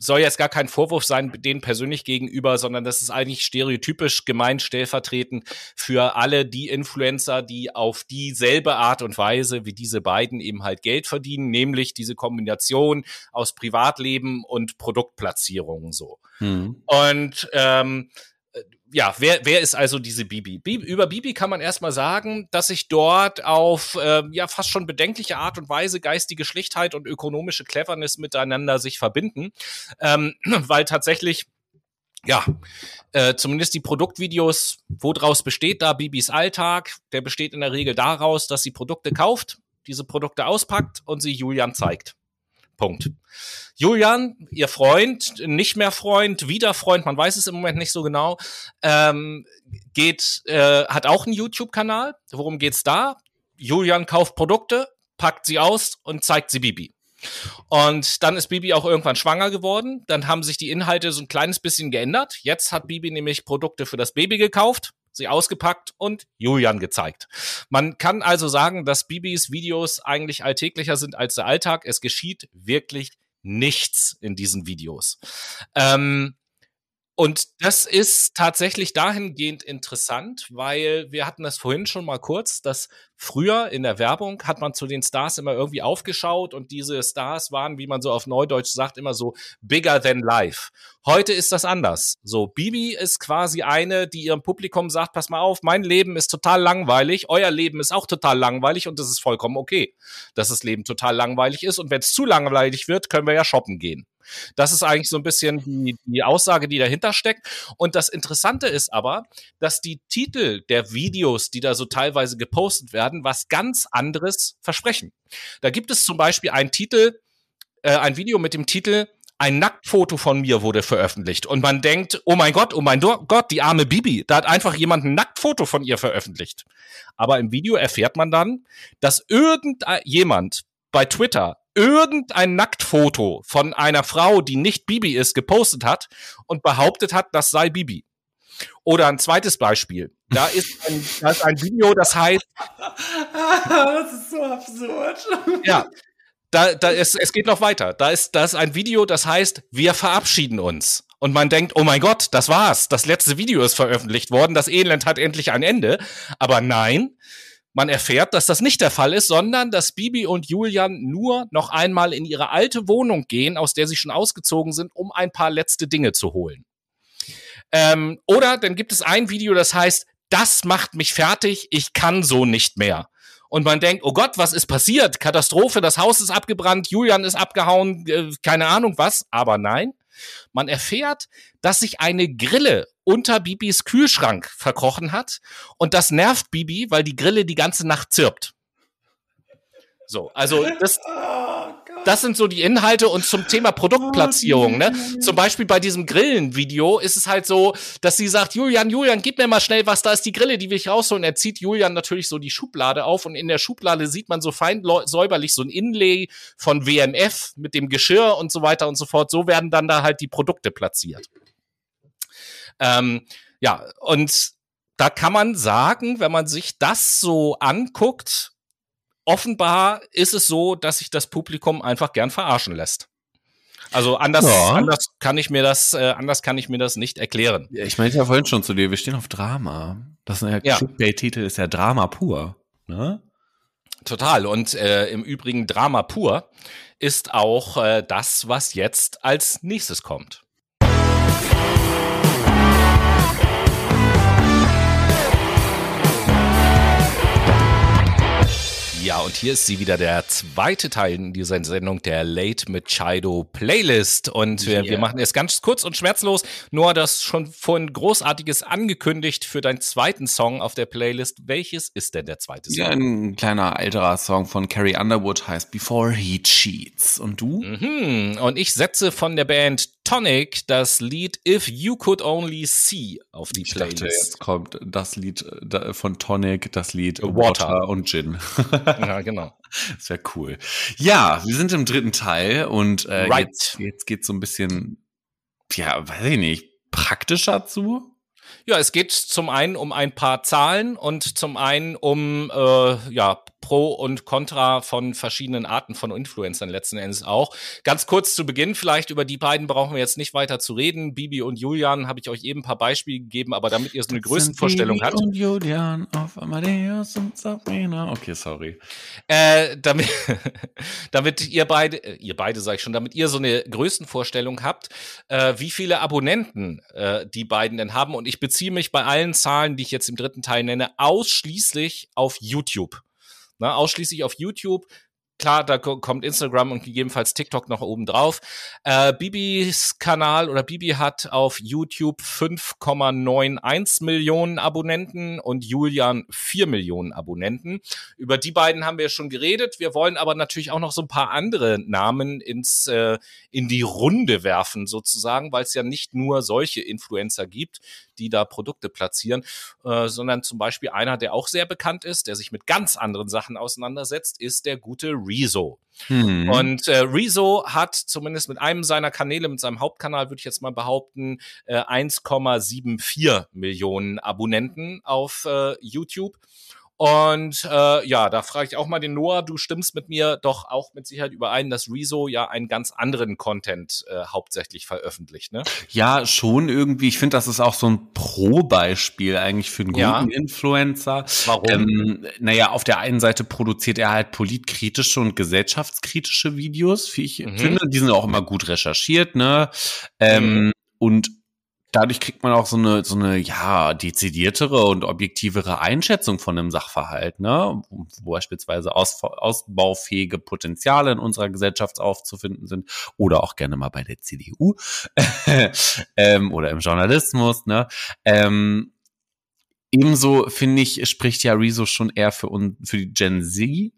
soll jetzt gar kein Vorwurf sein denen persönlich gegenüber, sondern das ist eigentlich stereotypisch gemeint stellvertretend für alle die Influencer, die auf dieselbe Art und Weise wie diese beiden eben halt Geld verdienen, nämlich diese Kombination aus Privatleben und Produktplatzierungen so. Mhm. Und ähm, ja, wer, wer ist also diese Bibi? Bibi? Über Bibi kann man erstmal sagen, dass sich dort auf äh, ja fast schon bedenkliche Art und Weise geistige Schlichtheit und ökonomische Cleverness miteinander sich verbinden, ähm, weil tatsächlich ja, äh, zumindest die Produktvideos, wo draus besteht da Bibis Alltag, der besteht in der Regel daraus, dass sie Produkte kauft, diese Produkte auspackt und sie Julian zeigt. Punkt. Julian, ihr Freund, nicht mehr Freund, wieder Freund, man weiß es im Moment nicht so genau, ähm, geht, äh, hat auch einen YouTube-Kanal. Worum geht's da? Julian kauft Produkte, packt sie aus und zeigt sie Bibi. Und dann ist Bibi auch irgendwann schwanger geworden. Dann haben sich die Inhalte so ein kleines bisschen geändert. Jetzt hat Bibi nämlich Produkte für das Baby gekauft sie ausgepackt und Julian gezeigt. Man kann also sagen, dass Bibis Videos eigentlich alltäglicher sind als der Alltag. Es geschieht wirklich nichts in diesen Videos. Ähm, und das ist tatsächlich dahingehend interessant, weil wir hatten das vorhin schon mal kurz, dass früher in der Werbung hat man zu den Stars immer irgendwie aufgeschaut und diese Stars waren, wie man so auf Neudeutsch sagt, immer so bigger than life. Heute ist das anders. So, Bibi ist quasi eine, die ihrem Publikum sagt, pass mal auf, mein Leben ist total langweilig, euer Leben ist auch total langweilig und das ist vollkommen okay, dass das Leben total langweilig ist und wenn es zu langweilig wird, können wir ja shoppen gehen. Das ist eigentlich so ein bisschen die, die Aussage, die dahinter steckt. Und das Interessante ist aber, dass die Titel der Videos, die da so teilweise gepostet werden, was ganz anderes versprechen. Da gibt es zum Beispiel einen Titel, äh, ein Video mit dem Titel ein Nacktfoto von mir wurde veröffentlicht und man denkt, oh mein Gott, oh mein Gott, die arme Bibi, da hat einfach jemand ein Nacktfoto von ihr veröffentlicht. Aber im Video erfährt man dann, dass irgendjemand bei Twitter irgendein Nacktfoto von einer Frau, die nicht Bibi ist, gepostet hat und behauptet hat, das sei Bibi. Oder ein zweites Beispiel. Da ist ein, da ist ein Video, das heißt. das ist so absurd. Ja, da, da ist, es geht noch weiter. Da ist, da ist ein Video, das heißt, wir verabschieden uns. Und man denkt, oh mein Gott, das war's. Das letzte Video ist veröffentlicht worden. Das Elend hat endlich ein Ende. Aber nein, man erfährt, dass das nicht der Fall ist, sondern dass Bibi und Julian nur noch einmal in ihre alte Wohnung gehen, aus der sie schon ausgezogen sind, um ein paar letzte Dinge zu holen. Ähm, oder dann gibt es ein Video, das heißt, das macht mich fertig, ich kann so nicht mehr und man denkt, oh Gott, was ist passiert? Katastrophe, das Haus ist abgebrannt, Julian ist abgehauen, äh, keine Ahnung was. Aber nein, man erfährt, dass sich eine Grille unter Bibis Kühlschrank verkrochen hat und das nervt Bibi, weil die Grille die ganze Nacht zirpt. So, also das, oh das sind so die Inhalte und zum Thema Produktplatzierung, ne? Zum Beispiel bei diesem Grillenvideo ist es halt so, dass sie sagt, Julian, Julian, gib mir mal schnell was, da ist die Grille, die will ich rausholen. Er zieht Julian natürlich so die Schublade auf und in der Schublade sieht man so fein säuberlich so ein Inlay von WMF mit dem Geschirr und so weiter und so fort. So werden dann da halt die Produkte platziert. Ähm, ja, und da kann man sagen, wenn man sich das so anguckt, offenbar ist es so, dass sich das Publikum einfach gern verarschen lässt. Also anders, ja. anders kann ich mir das, äh, anders kann ich mir das nicht erklären. Ja, ich meinte ja vorhin schon zu dir, wir stehen auf Drama. Das ist ja, ja. Clickbait-Titel ist ja Drama pur, ne? Total. Und äh, im Übrigen Drama pur ist auch äh, das, was jetzt als nächstes kommt. Ja, und hier ist sie wieder, der zweite Teil in dieser Sendung, der Late mit Chido Playlist. Und wir, yeah. wir machen es ganz kurz und schmerzlos. Nur das schon vorhin Großartiges angekündigt für deinen zweiten Song auf der Playlist. Welches ist denn der zweite Song? Ja, ein kleiner älterer Song von Carrie Underwood heißt Before He Cheats. Und du? Mhm. Und ich setze von der Band Tonic das Lied If You Could Only See auf die ich Playlist. Dachte, jetzt kommt das Lied äh, von Tonic, das Lied Water, Water und Gin. Ja, genau. Das wäre cool. Ja, wir sind im dritten Teil und äh, right. jetzt, jetzt geht so ein bisschen, ja, weiß ich nicht, praktischer zu. Ja, es geht zum einen um ein paar Zahlen und zum einen um äh, ja Pro und Contra von verschiedenen Arten von Influencern letzten Endes auch. Ganz kurz zu Beginn vielleicht über die beiden brauchen wir jetzt nicht weiter zu reden. Bibi und Julian habe ich euch eben ein paar Beispiele gegeben, aber damit ihr so eine Größenvorstellung habt. Und Julian auf Amadeus und Sabrina. Okay, sorry. Äh, damit, damit ihr beide, äh, ihr beide sage ich schon, damit ihr so eine Größenvorstellung habt, äh, wie viele Abonnenten äh, die beiden denn haben. Und ich beziehe mich bei allen Zahlen, die ich jetzt im dritten Teil nenne, ausschließlich auf YouTube ne, ausschließlich auf YouTube. Klar, da kommt Instagram und gegebenenfalls TikTok noch oben drauf. Äh, Bibis Kanal oder Bibi hat auf YouTube 5,91 Millionen Abonnenten und Julian 4 Millionen Abonnenten. Über die beiden haben wir schon geredet. Wir wollen aber natürlich auch noch so ein paar andere Namen ins, äh, in die Runde werfen sozusagen, weil es ja nicht nur solche Influencer gibt, die da Produkte platzieren, äh, sondern zum Beispiel einer, der auch sehr bekannt ist, der sich mit ganz anderen Sachen auseinandersetzt, ist der gute Rezo. Hm. Und äh, Rezo hat zumindest mit einem seiner Kanäle, mit seinem Hauptkanal, würde ich jetzt mal behaupten, äh, 1,74 Millionen Abonnenten auf äh, YouTube. Und äh, ja, da frage ich auch mal den Noah, du stimmst mit mir doch auch mit Sicherheit überein, dass Rezo ja einen ganz anderen Content äh, hauptsächlich veröffentlicht, ne? Ja, schon irgendwie. Ich finde, das ist auch so ein Pro-Beispiel eigentlich für einen guten ja. Influencer. Warum? Ähm, naja, auf der einen Seite produziert er halt politkritische und gesellschaftskritische Videos, wie ich mhm. finde. Die sind auch immer gut recherchiert, ne? Ähm, mhm. Und dadurch kriegt man auch so eine, so eine, ja, dezidiertere und objektivere Einschätzung von einem Sachverhalt, ne? Wo beispielsweise aus, ausbaufähige Potenziale in unserer Gesellschaft aufzufinden sind oder auch gerne mal bei der CDU ähm, oder im Journalismus, ne? Ähm, ebenso finde ich, spricht ja Rezo schon eher für, für die Gen Z.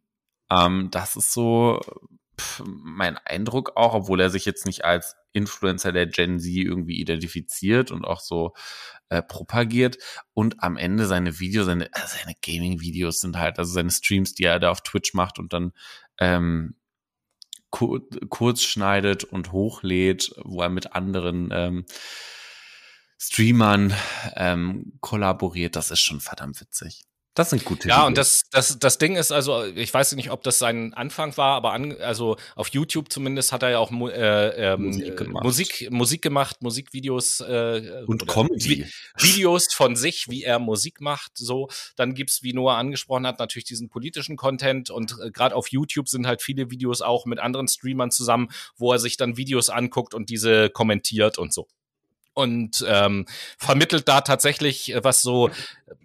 Ähm, das ist so, pff, mein Eindruck auch, obwohl er sich jetzt nicht als Influencer der Gen Z irgendwie identifiziert und auch so äh, propagiert. Und am Ende seine Videos, seine, also seine Gaming-Videos sind halt, also seine Streams, die er da auf Twitch macht und dann ähm, kur kurz schneidet und hochlädt, wo er mit anderen ähm, Streamern ähm, kollaboriert, das ist schon verdammt witzig. Das sind gute Ja, Videos. und das, das, das Ding ist also, ich weiß nicht, ob das sein Anfang war, aber an, also auf YouTube zumindest hat er ja auch äh, ähm, Musik, gemacht. Musik, Musik gemacht, Musikvideos äh, und Comedy. Videos von sich, wie er Musik macht. So, dann gibt's, wie Noah angesprochen hat, natürlich diesen politischen Content und äh, gerade auf YouTube sind halt viele Videos auch mit anderen Streamern zusammen, wo er sich dann Videos anguckt und diese kommentiert und so und ähm, vermittelt da tatsächlich äh, was so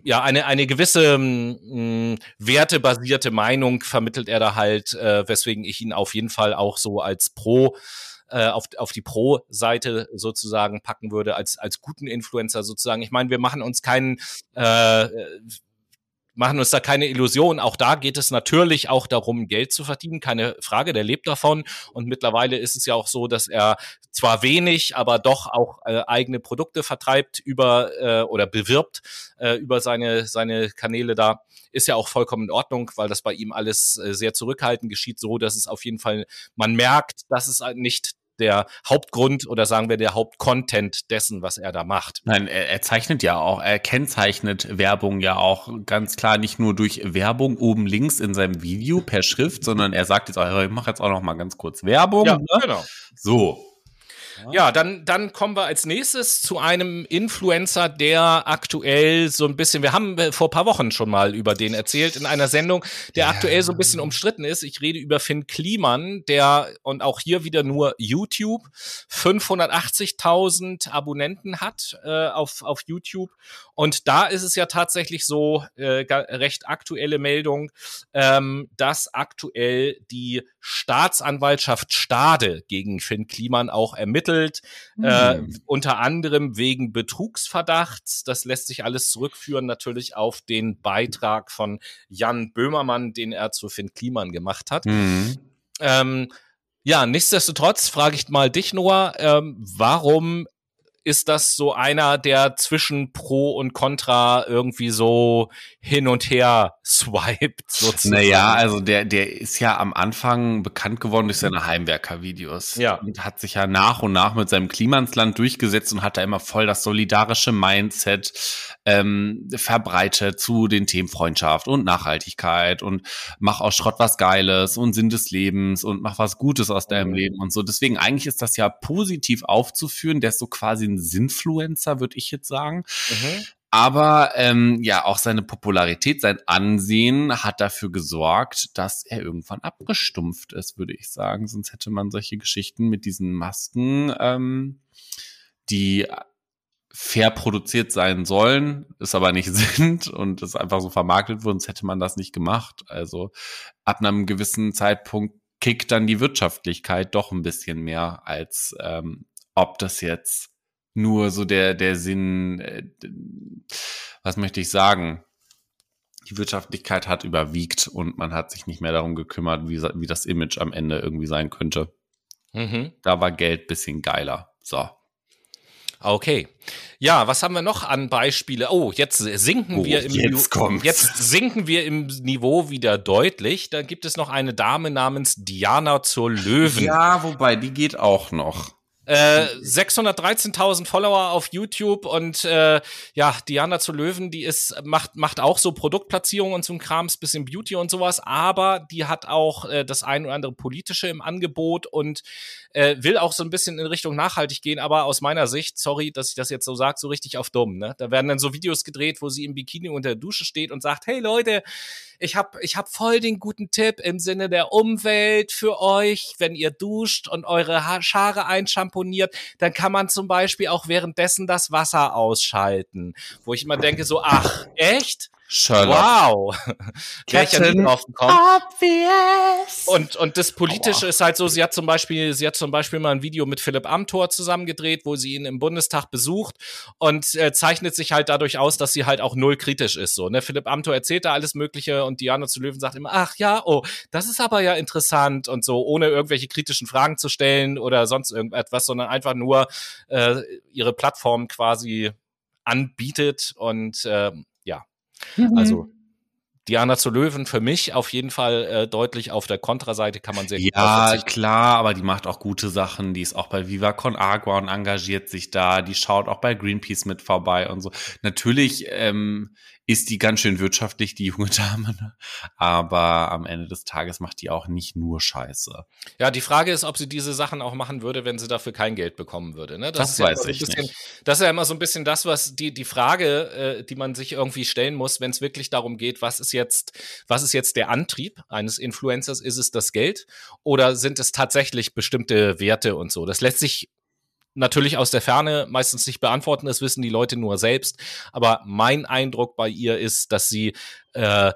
ja eine eine gewisse mh, mm, wertebasierte Meinung vermittelt er da halt äh, weswegen ich ihn auf jeden Fall auch so als Pro äh, auf, auf die Pro-Seite sozusagen packen würde, als, als guten Influencer sozusagen. Ich meine, wir machen uns keinen äh, machen uns da keine Illusion. Auch da geht es natürlich auch darum, Geld zu verdienen. Keine Frage, der lebt davon. Und mittlerweile ist es ja auch so, dass er zwar wenig, aber doch auch äh, eigene Produkte vertreibt über äh, oder bewirbt äh, über seine, seine Kanäle da. Ist ja auch vollkommen in Ordnung, weil das bei ihm alles äh, sehr zurückhaltend geschieht, so dass es auf jeden Fall, man merkt, dass es nicht der Hauptgrund oder sagen wir der Hauptcontent dessen, was er da macht. Nein, er, er zeichnet ja auch, er kennzeichnet Werbung ja auch ganz klar nicht nur durch Werbung oben links in seinem Video per Schrift, sondern er sagt jetzt auch, ich mache jetzt auch noch mal ganz kurz Werbung. Ja, ne? genau. So, ja, dann, dann kommen wir als nächstes zu einem Influencer, der aktuell so ein bisschen, wir haben äh, vor paar Wochen schon mal über den erzählt in einer Sendung, der ja. aktuell so ein bisschen umstritten ist. Ich rede über Finn Kliman, der und auch hier wieder nur YouTube 580.000 Abonnenten hat äh, auf, auf YouTube. Und da ist es ja tatsächlich so, äh, recht aktuelle Meldung, ähm, dass aktuell die Staatsanwaltschaft Stade gegen Finn Kliman auch ermittelt, mhm. äh, unter anderem wegen Betrugsverdachts. Das lässt sich alles zurückführen natürlich auf den Beitrag von Jan Böhmermann, den er zu Finn Kliman gemacht hat. Mhm. Ähm, ja, nichtsdestotrotz frage ich mal dich, Noah, ähm, warum ist das so einer, der zwischen Pro und Contra irgendwie so hin und her swiped sozusagen. Naja, also der, der ist ja am Anfang bekannt geworden durch seine Heimwerker-Videos. Ja. Und hat sich ja nach und nach mit seinem Klimansland durchgesetzt und hat da immer voll das solidarische Mindset ähm, verbreitet zu den Themen Freundschaft und Nachhaltigkeit und mach aus Schrott was Geiles und Sinn des Lebens und mach was Gutes aus deinem mhm. Leben und so. Deswegen eigentlich ist das ja positiv aufzuführen. Der ist so quasi ein Sinfluencer, würde ich jetzt sagen. Mhm. Aber ähm, ja, auch seine Popularität, sein Ansehen hat dafür gesorgt, dass er irgendwann abgestumpft ist, würde ich sagen. Sonst hätte man solche Geschichten mit diesen Masken, ähm, die fair produziert sein sollen, es aber nicht sind und es einfach so vermarktet wurden, sonst hätte man das nicht gemacht. Also ab einem gewissen Zeitpunkt kickt dann die Wirtschaftlichkeit doch ein bisschen mehr, als ähm, ob das jetzt nur so der, der Sinn, äh, was möchte ich sagen? Die Wirtschaftlichkeit hat überwiegt und man hat sich nicht mehr darum gekümmert, wie, wie das Image am Ende irgendwie sein könnte. Mhm. Da war Geld bisschen geiler. So. Okay. Ja, was haben wir noch an Beispiele? Oh, jetzt sinken oh, wir im jetzt, Niveau, jetzt sinken wir im Niveau wieder deutlich. Da gibt es noch eine Dame namens Diana zur Löwen. Ja, wobei die geht auch noch. 613.000 äh, Follower auf YouTube und äh, ja, Diana zu Löwen, die ist macht macht auch so Produktplatzierungen und so ein Krams, bisschen Beauty und sowas, aber die hat auch äh, das ein oder andere politische im Angebot und äh, will auch so ein bisschen in Richtung nachhaltig gehen, aber aus meiner Sicht, sorry, dass ich das jetzt so sage, so richtig auf dumm, ne? Da werden dann so Videos gedreht, wo sie im Bikini unter der Dusche steht und sagt, hey Leute, ich habe ich hab voll den guten Tipp im Sinne der Umwelt für euch, wenn ihr duscht und eure ha Schare einschamponiert, dann kann man zum Beispiel auch währenddessen das Wasser ausschalten. Wo ich immer denke so, ach, echt? Sherlock. Wow. Ja Captain gekommen. Obvious. Und, und das Politische Aua. ist halt so, sie hat zum Beispiel, sie hat zum Beispiel mal ein Video mit Philipp Amthor zusammengedreht, wo sie ihn im Bundestag besucht und äh, zeichnet sich halt dadurch aus, dass sie halt auch null kritisch ist. So, ne? Philipp Amthor erzählt da alles Mögliche und Diana zu Löwen sagt immer, ach ja, oh, das ist aber ja interessant und so, ohne irgendwelche kritischen Fragen zu stellen oder sonst irgendetwas, sondern einfach nur äh, ihre Plattform quasi anbietet und äh, ja, also Diana zu Löwen für mich auf jeden Fall äh, deutlich auf der Kontraseite kann man sehr gut drauf Ja, klar, aber die macht auch gute Sachen. Die ist auch bei Viva Con Agua und engagiert sich da. Die schaut auch bei Greenpeace mit vorbei und so. Natürlich ähm, ist die ganz schön wirtschaftlich, die junge Dame. Ne? Aber am Ende des Tages macht die auch nicht nur Scheiße. Ja, die Frage ist, ob sie diese Sachen auch machen würde, wenn sie dafür kein Geld bekommen würde. Ne? Das ist ja weiß immer so ein ich bisschen, nicht. Das ist ja immer so ein bisschen das, was die, die Frage, äh, die man sich irgendwie stellen muss, wenn es wirklich darum geht, was ist jetzt, was ist jetzt der Antrieb eines Influencers? Ist es das Geld oder sind es tatsächlich bestimmte Werte und so? Das lässt sich natürlich aus der Ferne meistens nicht beantworten, das wissen die Leute nur selbst. Aber mein Eindruck bei ihr ist, dass sie äh,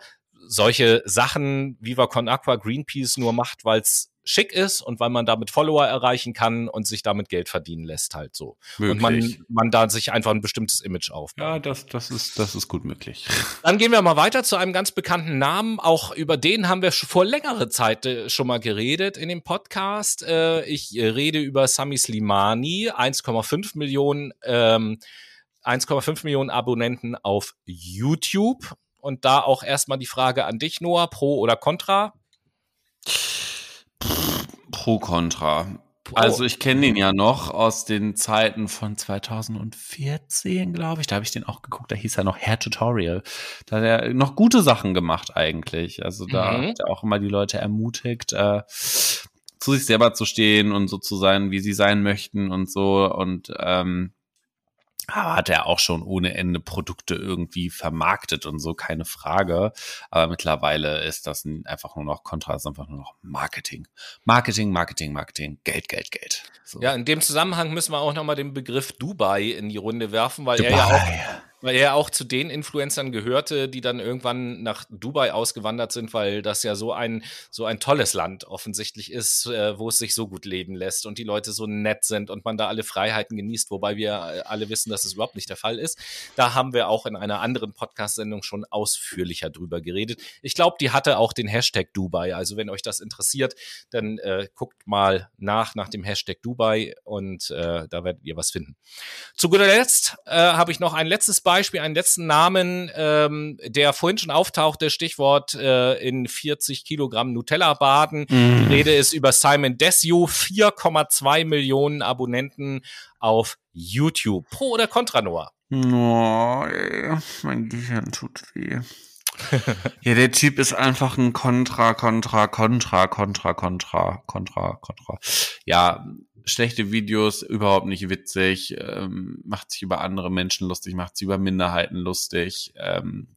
solche Sachen Viva Con Aqua, Greenpeace nur macht, weil es schick ist und weil man damit Follower erreichen kann und sich damit Geld verdienen lässt halt so. Und Möglich. man, man da sich einfach ein bestimmtes Image aufbaut. ja, das, das, ist, das ist gut möglich. Dann gehen wir mal weiter zu einem ganz bekannten Namen. Auch über den haben wir vor längerer Zeit äh, schon mal geredet in dem Podcast. Äh, ich äh, rede über Sami Slimani, 1,5 Millionen, ähm, 1,5 Millionen Abonnenten auf YouTube. Und da auch erstmal die Frage an dich, Noah, pro oder contra? Pro Contra. Also ich kenne den ja noch aus den Zeiten von 2014, glaube ich. Da habe ich den auch geguckt. Da hieß er noch Hair Tutorial. Da hat er noch gute Sachen gemacht eigentlich. Also da Mhm. hat er auch immer die Leute ermutigt, äh, zu sich selber zu stehen und so zu sein, wie sie sein möchten und so. Und ähm, hat er auch schon ohne Ende Produkte irgendwie vermarktet und so, keine Frage. Aber mittlerweile ist das einfach nur noch Kontra, ist einfach nur noch Marketing. Marketing, Marketing, Marketing, Geld, Geld, Geld. So. Ja, in dem Zusammenhang müssen wir auch nochmal den Begriff Dubai in die Runde werfen, weil er ja auch Dubai. Weil er auch zu den Influencern gehörte, die dann irgendwann nach Dubai ausgewandert sind, weil das ja so ein so ein tolles Land offensichtlich ist, äh, wo es sich so gut leben lässt und die Leute so nett sind und man da alle Freiheiten genießt, wobei wir äh, alle wissen, dass es überhaupt nicht der Fall ist. Da haben wir auch in einer anderen Podcast-Sendung schon ausführlicher drüber geredet. Ich glaube, die hatte auch den Hashtag Dubai. Also wenn euch das interessiert, dann äh, guckt mal nach nach dem Hashtag Dubai und äh, da werdet ihr was finden. Zu guter Letzt äh, habe ich noch ein letztes Beispiel, einen letzten Namen, ähm, der vorhin schon auftauchte, Stichwort äh, in 40 Kilogramm Nutella baden. Mhm. Die Rede ist über Simon Desue, 4,2 Millionen Abonnenten auf YouTube. Pro oder Contra Noah? Oh, ey, mein Gehirn tut weh. ja, der Typ ist einfach ein Kontra, Kontra, Kontra, Kontra, Kontra, Kontra, Kontra. Ja, schlechte Videos, überhaupt nicht witzig, ähm, macht sich über andere Menschen lustig, macht sich über Minderheiten lustig, ähm,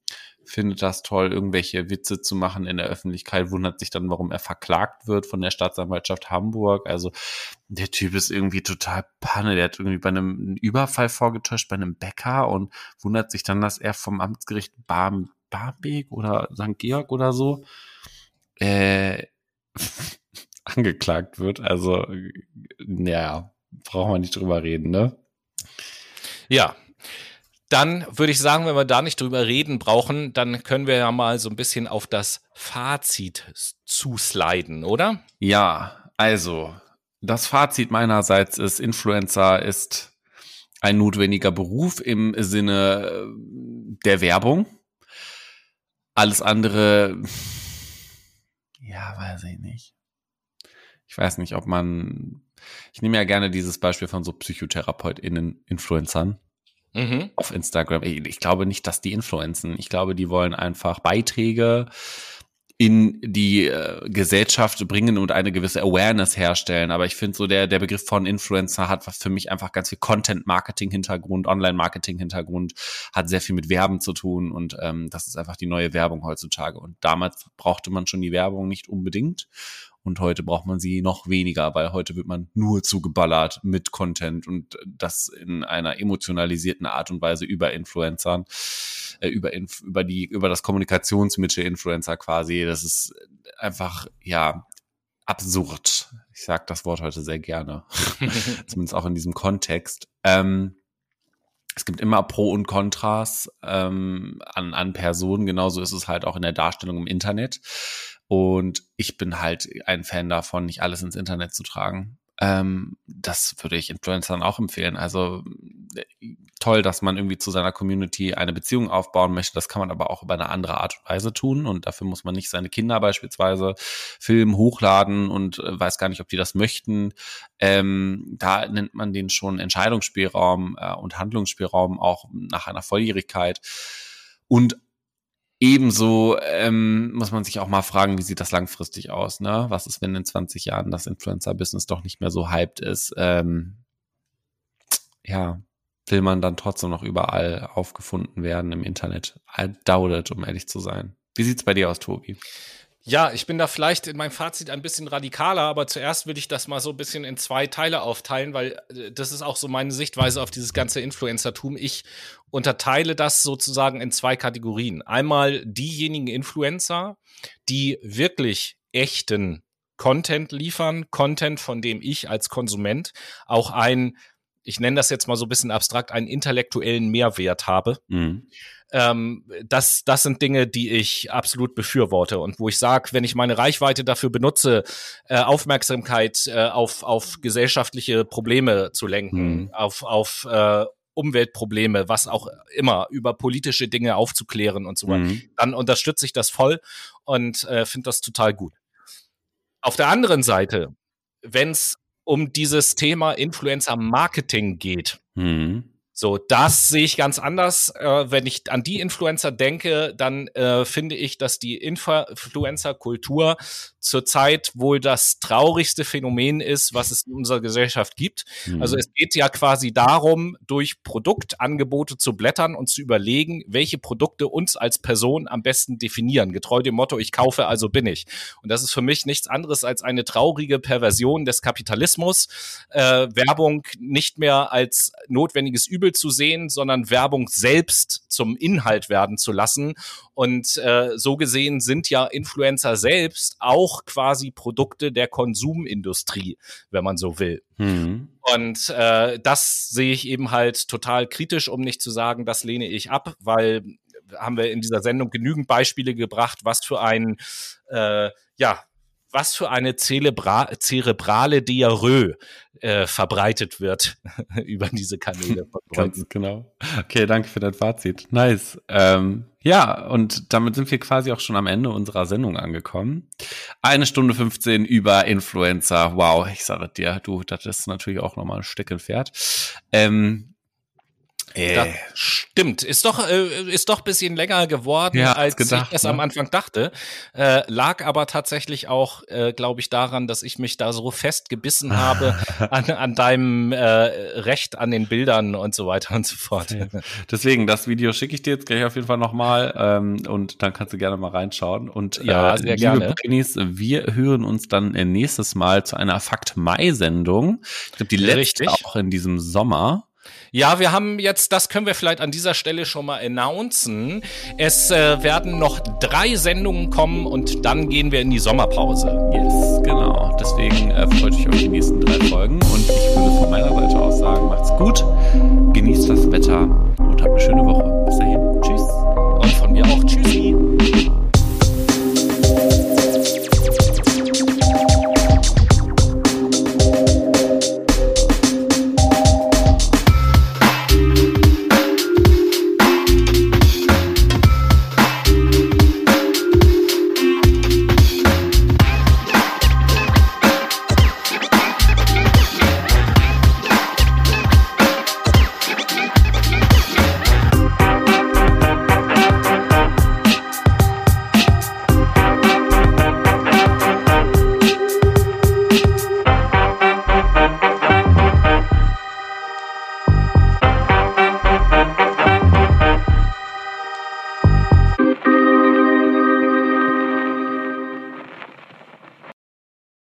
findet das toll, irgendwelche Witze zu machen in der Öffentlichkeit, wundert sich dann, warum er verklagt wird von der Staatsanwaltschaft Hamburg. Also der Typ ist irgendwie total Panne. Der hat irgendwie bei einem Überfall vorgetäuscht bei einem Bäcker und wundert sich dann, dass er vom Amtsgericht Barm, Barmbek oder St. Georg oder so äh, angeklagt wird. Also, ja, brauchen wir nicht drüber reden, ne? Ja. Dann würde ich sagen, wenn wir da nicht drüber reden brauchen, dann können wir ja mal so ein bisschen auf das Fazit zusliden, oder? Ja, also, das Fazit meinerseits ist, Influencer ist ein notwendiger Beruf im Sinne äh, der Werbung. Alles andere, ja, weiß ich nicht. Ich weiß nicht, ob man, ich nehme ja gerne dieses Beispiel von so PsychotherapeutInnen, Influencern Mhm. auf Instagram. Ich, ich glaube nicht, dass die influenzen. Ich glaube, die wollen einfach Beiträge in die äh, Gesellschaft bringen und eine gewisse Awareness herstellen. Aber ich finde so, der, der Begriff von Influencer hat für mich einfach ganz viel Content-Marketing-Hintergrund, Online-Marketing-Hintergrund, hat sehr viel mit Werben zu tun und ähm, das ist einfach die neue Werbung heutzutage. Und damals brauchte man schon die Werbung nicht unbedingt. Und heute braucht man sie noch weniger, weil heute wird man nur zugeballert mit Content und das in einer emotionalisierten Art und Weise über Influencern. äh, über, über die, über das Kommunikationsmittel Influencer quasi. Das ist einfach, ja, absurd. Ich sage das Wort heute sehr gerne. Zumindest auch in diesem Kontext. Ähm, es gibt immer Pro und Kontras ähm, an, an Personen. Genauso ist es halt auch in der Darstellung im Internet. Und ich bin halt ein Fan davon, nicht alles ins Internet zu tragen. Ähm, das würde ich Influencern auch empfehlen. Also äh, toll, dass man irgendwie zu seiner Community eine Beziehung aufbauen möchte. Das kann man aber auch über eine andere Art und Weise tun. Und dafür muss man nicht seine Kinder beispielsweise filmen, hochladen und äh, weiß gar nicht, ob die das möchten. Ähm, da nennt man den schon Entscheidungsspielraum äh, und Handlungsspielraum auch nach einer Volljährigkeit. Und Ebenso ähm, muss man sich auch mal fragen, wie sieht das langfristig aus? Ne? Was ist, wenn in 20 Jahren das Influencer-Business doch nicht mehr so hyped ist? Ähm, ja, will man dann trotzdem noch überall aufgefunden werden im Internet? I doubt it, um ehrlich zu sein. Wie sieht's bei dir aus, Tobi? Ja, ich bin da vielleicht in meinem Fazit ein bisschen radikaler, aber zuerst will ich das mal so ein bisschen in zwei Teile aufteilen, weil äh, das ist auch so meine Sichtweise auf dieses ganze Influencertum. Ich unterteile das sozusagen in zwei Kategorien. Einmal diejenigen Influencer, die wirklich echten Content liefern, Content, von dem ich als Konsument auch ein, ich nenne das jetzt mal so ein bisschen abstrakt, einen intellektuellen Mehrwert habe. Mhm ähm, das, das sind Dinge, die ich absolut befürworte und wo ich sage, wenn ich meine Reichweite dafür benutze, äh, Aufmerksamkeit äh, auf, auf gesellschaftliche Probleme zu lenken, mhm. auf, auf äh, Umweltprobleme, was auch immer, über politische Dinge aufzuklären und so weiter, mhm. dann unterstütze ich das voll und äh, finde das total gut. Auf der anderen Seite, wenn es um dieses Thema Influencer-Marketing geht, mhm so, das sehe ich ganz anders. Äh, wenn ich an die Influencer denke, dann äh, finde ich, dass die Influencer-Kultur zurzeit wohl das traurigste Phänomen ist, was es in unserer Gesellschaft gibt. Mhm. Also es geht ja quasi darum, durch Produktangebote zu blättern und zu überlegen, welche Produkte uns als Person am besten definieren. Getreu dem Motto, ich kaufe, also bin ich. Und das ist für mich nichts anderes als eine traurige Perversion des Kapitalismus. Äh, Werbung nicht mehr als notwendiges Übel zu sehen, sondern Werbung selbst zum Inhalt werden zu lassen. Und äh, so gesehen sind ja Influencer selbst auch quasi Produkte der Konsumindustrie, wenn man so will. Mhm. Und äh, das sehe ich eben halt total kritisch, um nicht zu sagen, das lehne ich ab, weil haben wir in dieser Sendung genügend Beispiele gebracht, was für ein äh, ja was für eine Zelebra zerebrale Diarrhoe äh, verbreitet wird über diese Kanäle. Ganz genau. Okay, danke für dein Fazit. Nice. Ähm, ja, und damit sind wir quasi auch schon am Ende unserer Sendung angekommen. Eine Stunde 15 über Influencer. Wow, ich sage dir, du, das ist natürlich auch nochmal ein Steckenpferd. Ähm, äh. stimmt. Ist doch, äh, ist doch bisschen länger geworden, ja, als gedacht, ich das ne? am Anfang dachte. Äh, lag aber tatsächlich auch, äh, glaube ich, daran, dass ich mich da so fest gebissen habe an, an deinem äh, Recht an den Bildern und so weiter und so fort. Deswegen, das Video schicke ich dir jetzt gleich auf jeden Fall nochmal ähm, und dann kannst du gerne mal reinschauen. Und ja, äh, sehr gerne. Brinis, wir hören uns dann nächstes Mal zu einer Fakt-Mai-Sendung. Ich glaube, die letzte Richtig. auch in diesem Sommer. Ja, wir haben jetzt, das können wir vielleicht an dieser Stelle schon mal announcen. Es äh, werden noch drei Sendungen kommen und dann gehen wir in die Sommerpause. Yes, genau. Deswegen äh, freut euch auf die nächsten drei Folgen und ich würde von meiner Seite aus sagen, macht's gut, genießt das Wetter und habt eine schöne Woche. Bis dahin. Tschüss. Und von mir auch. Tschüssi.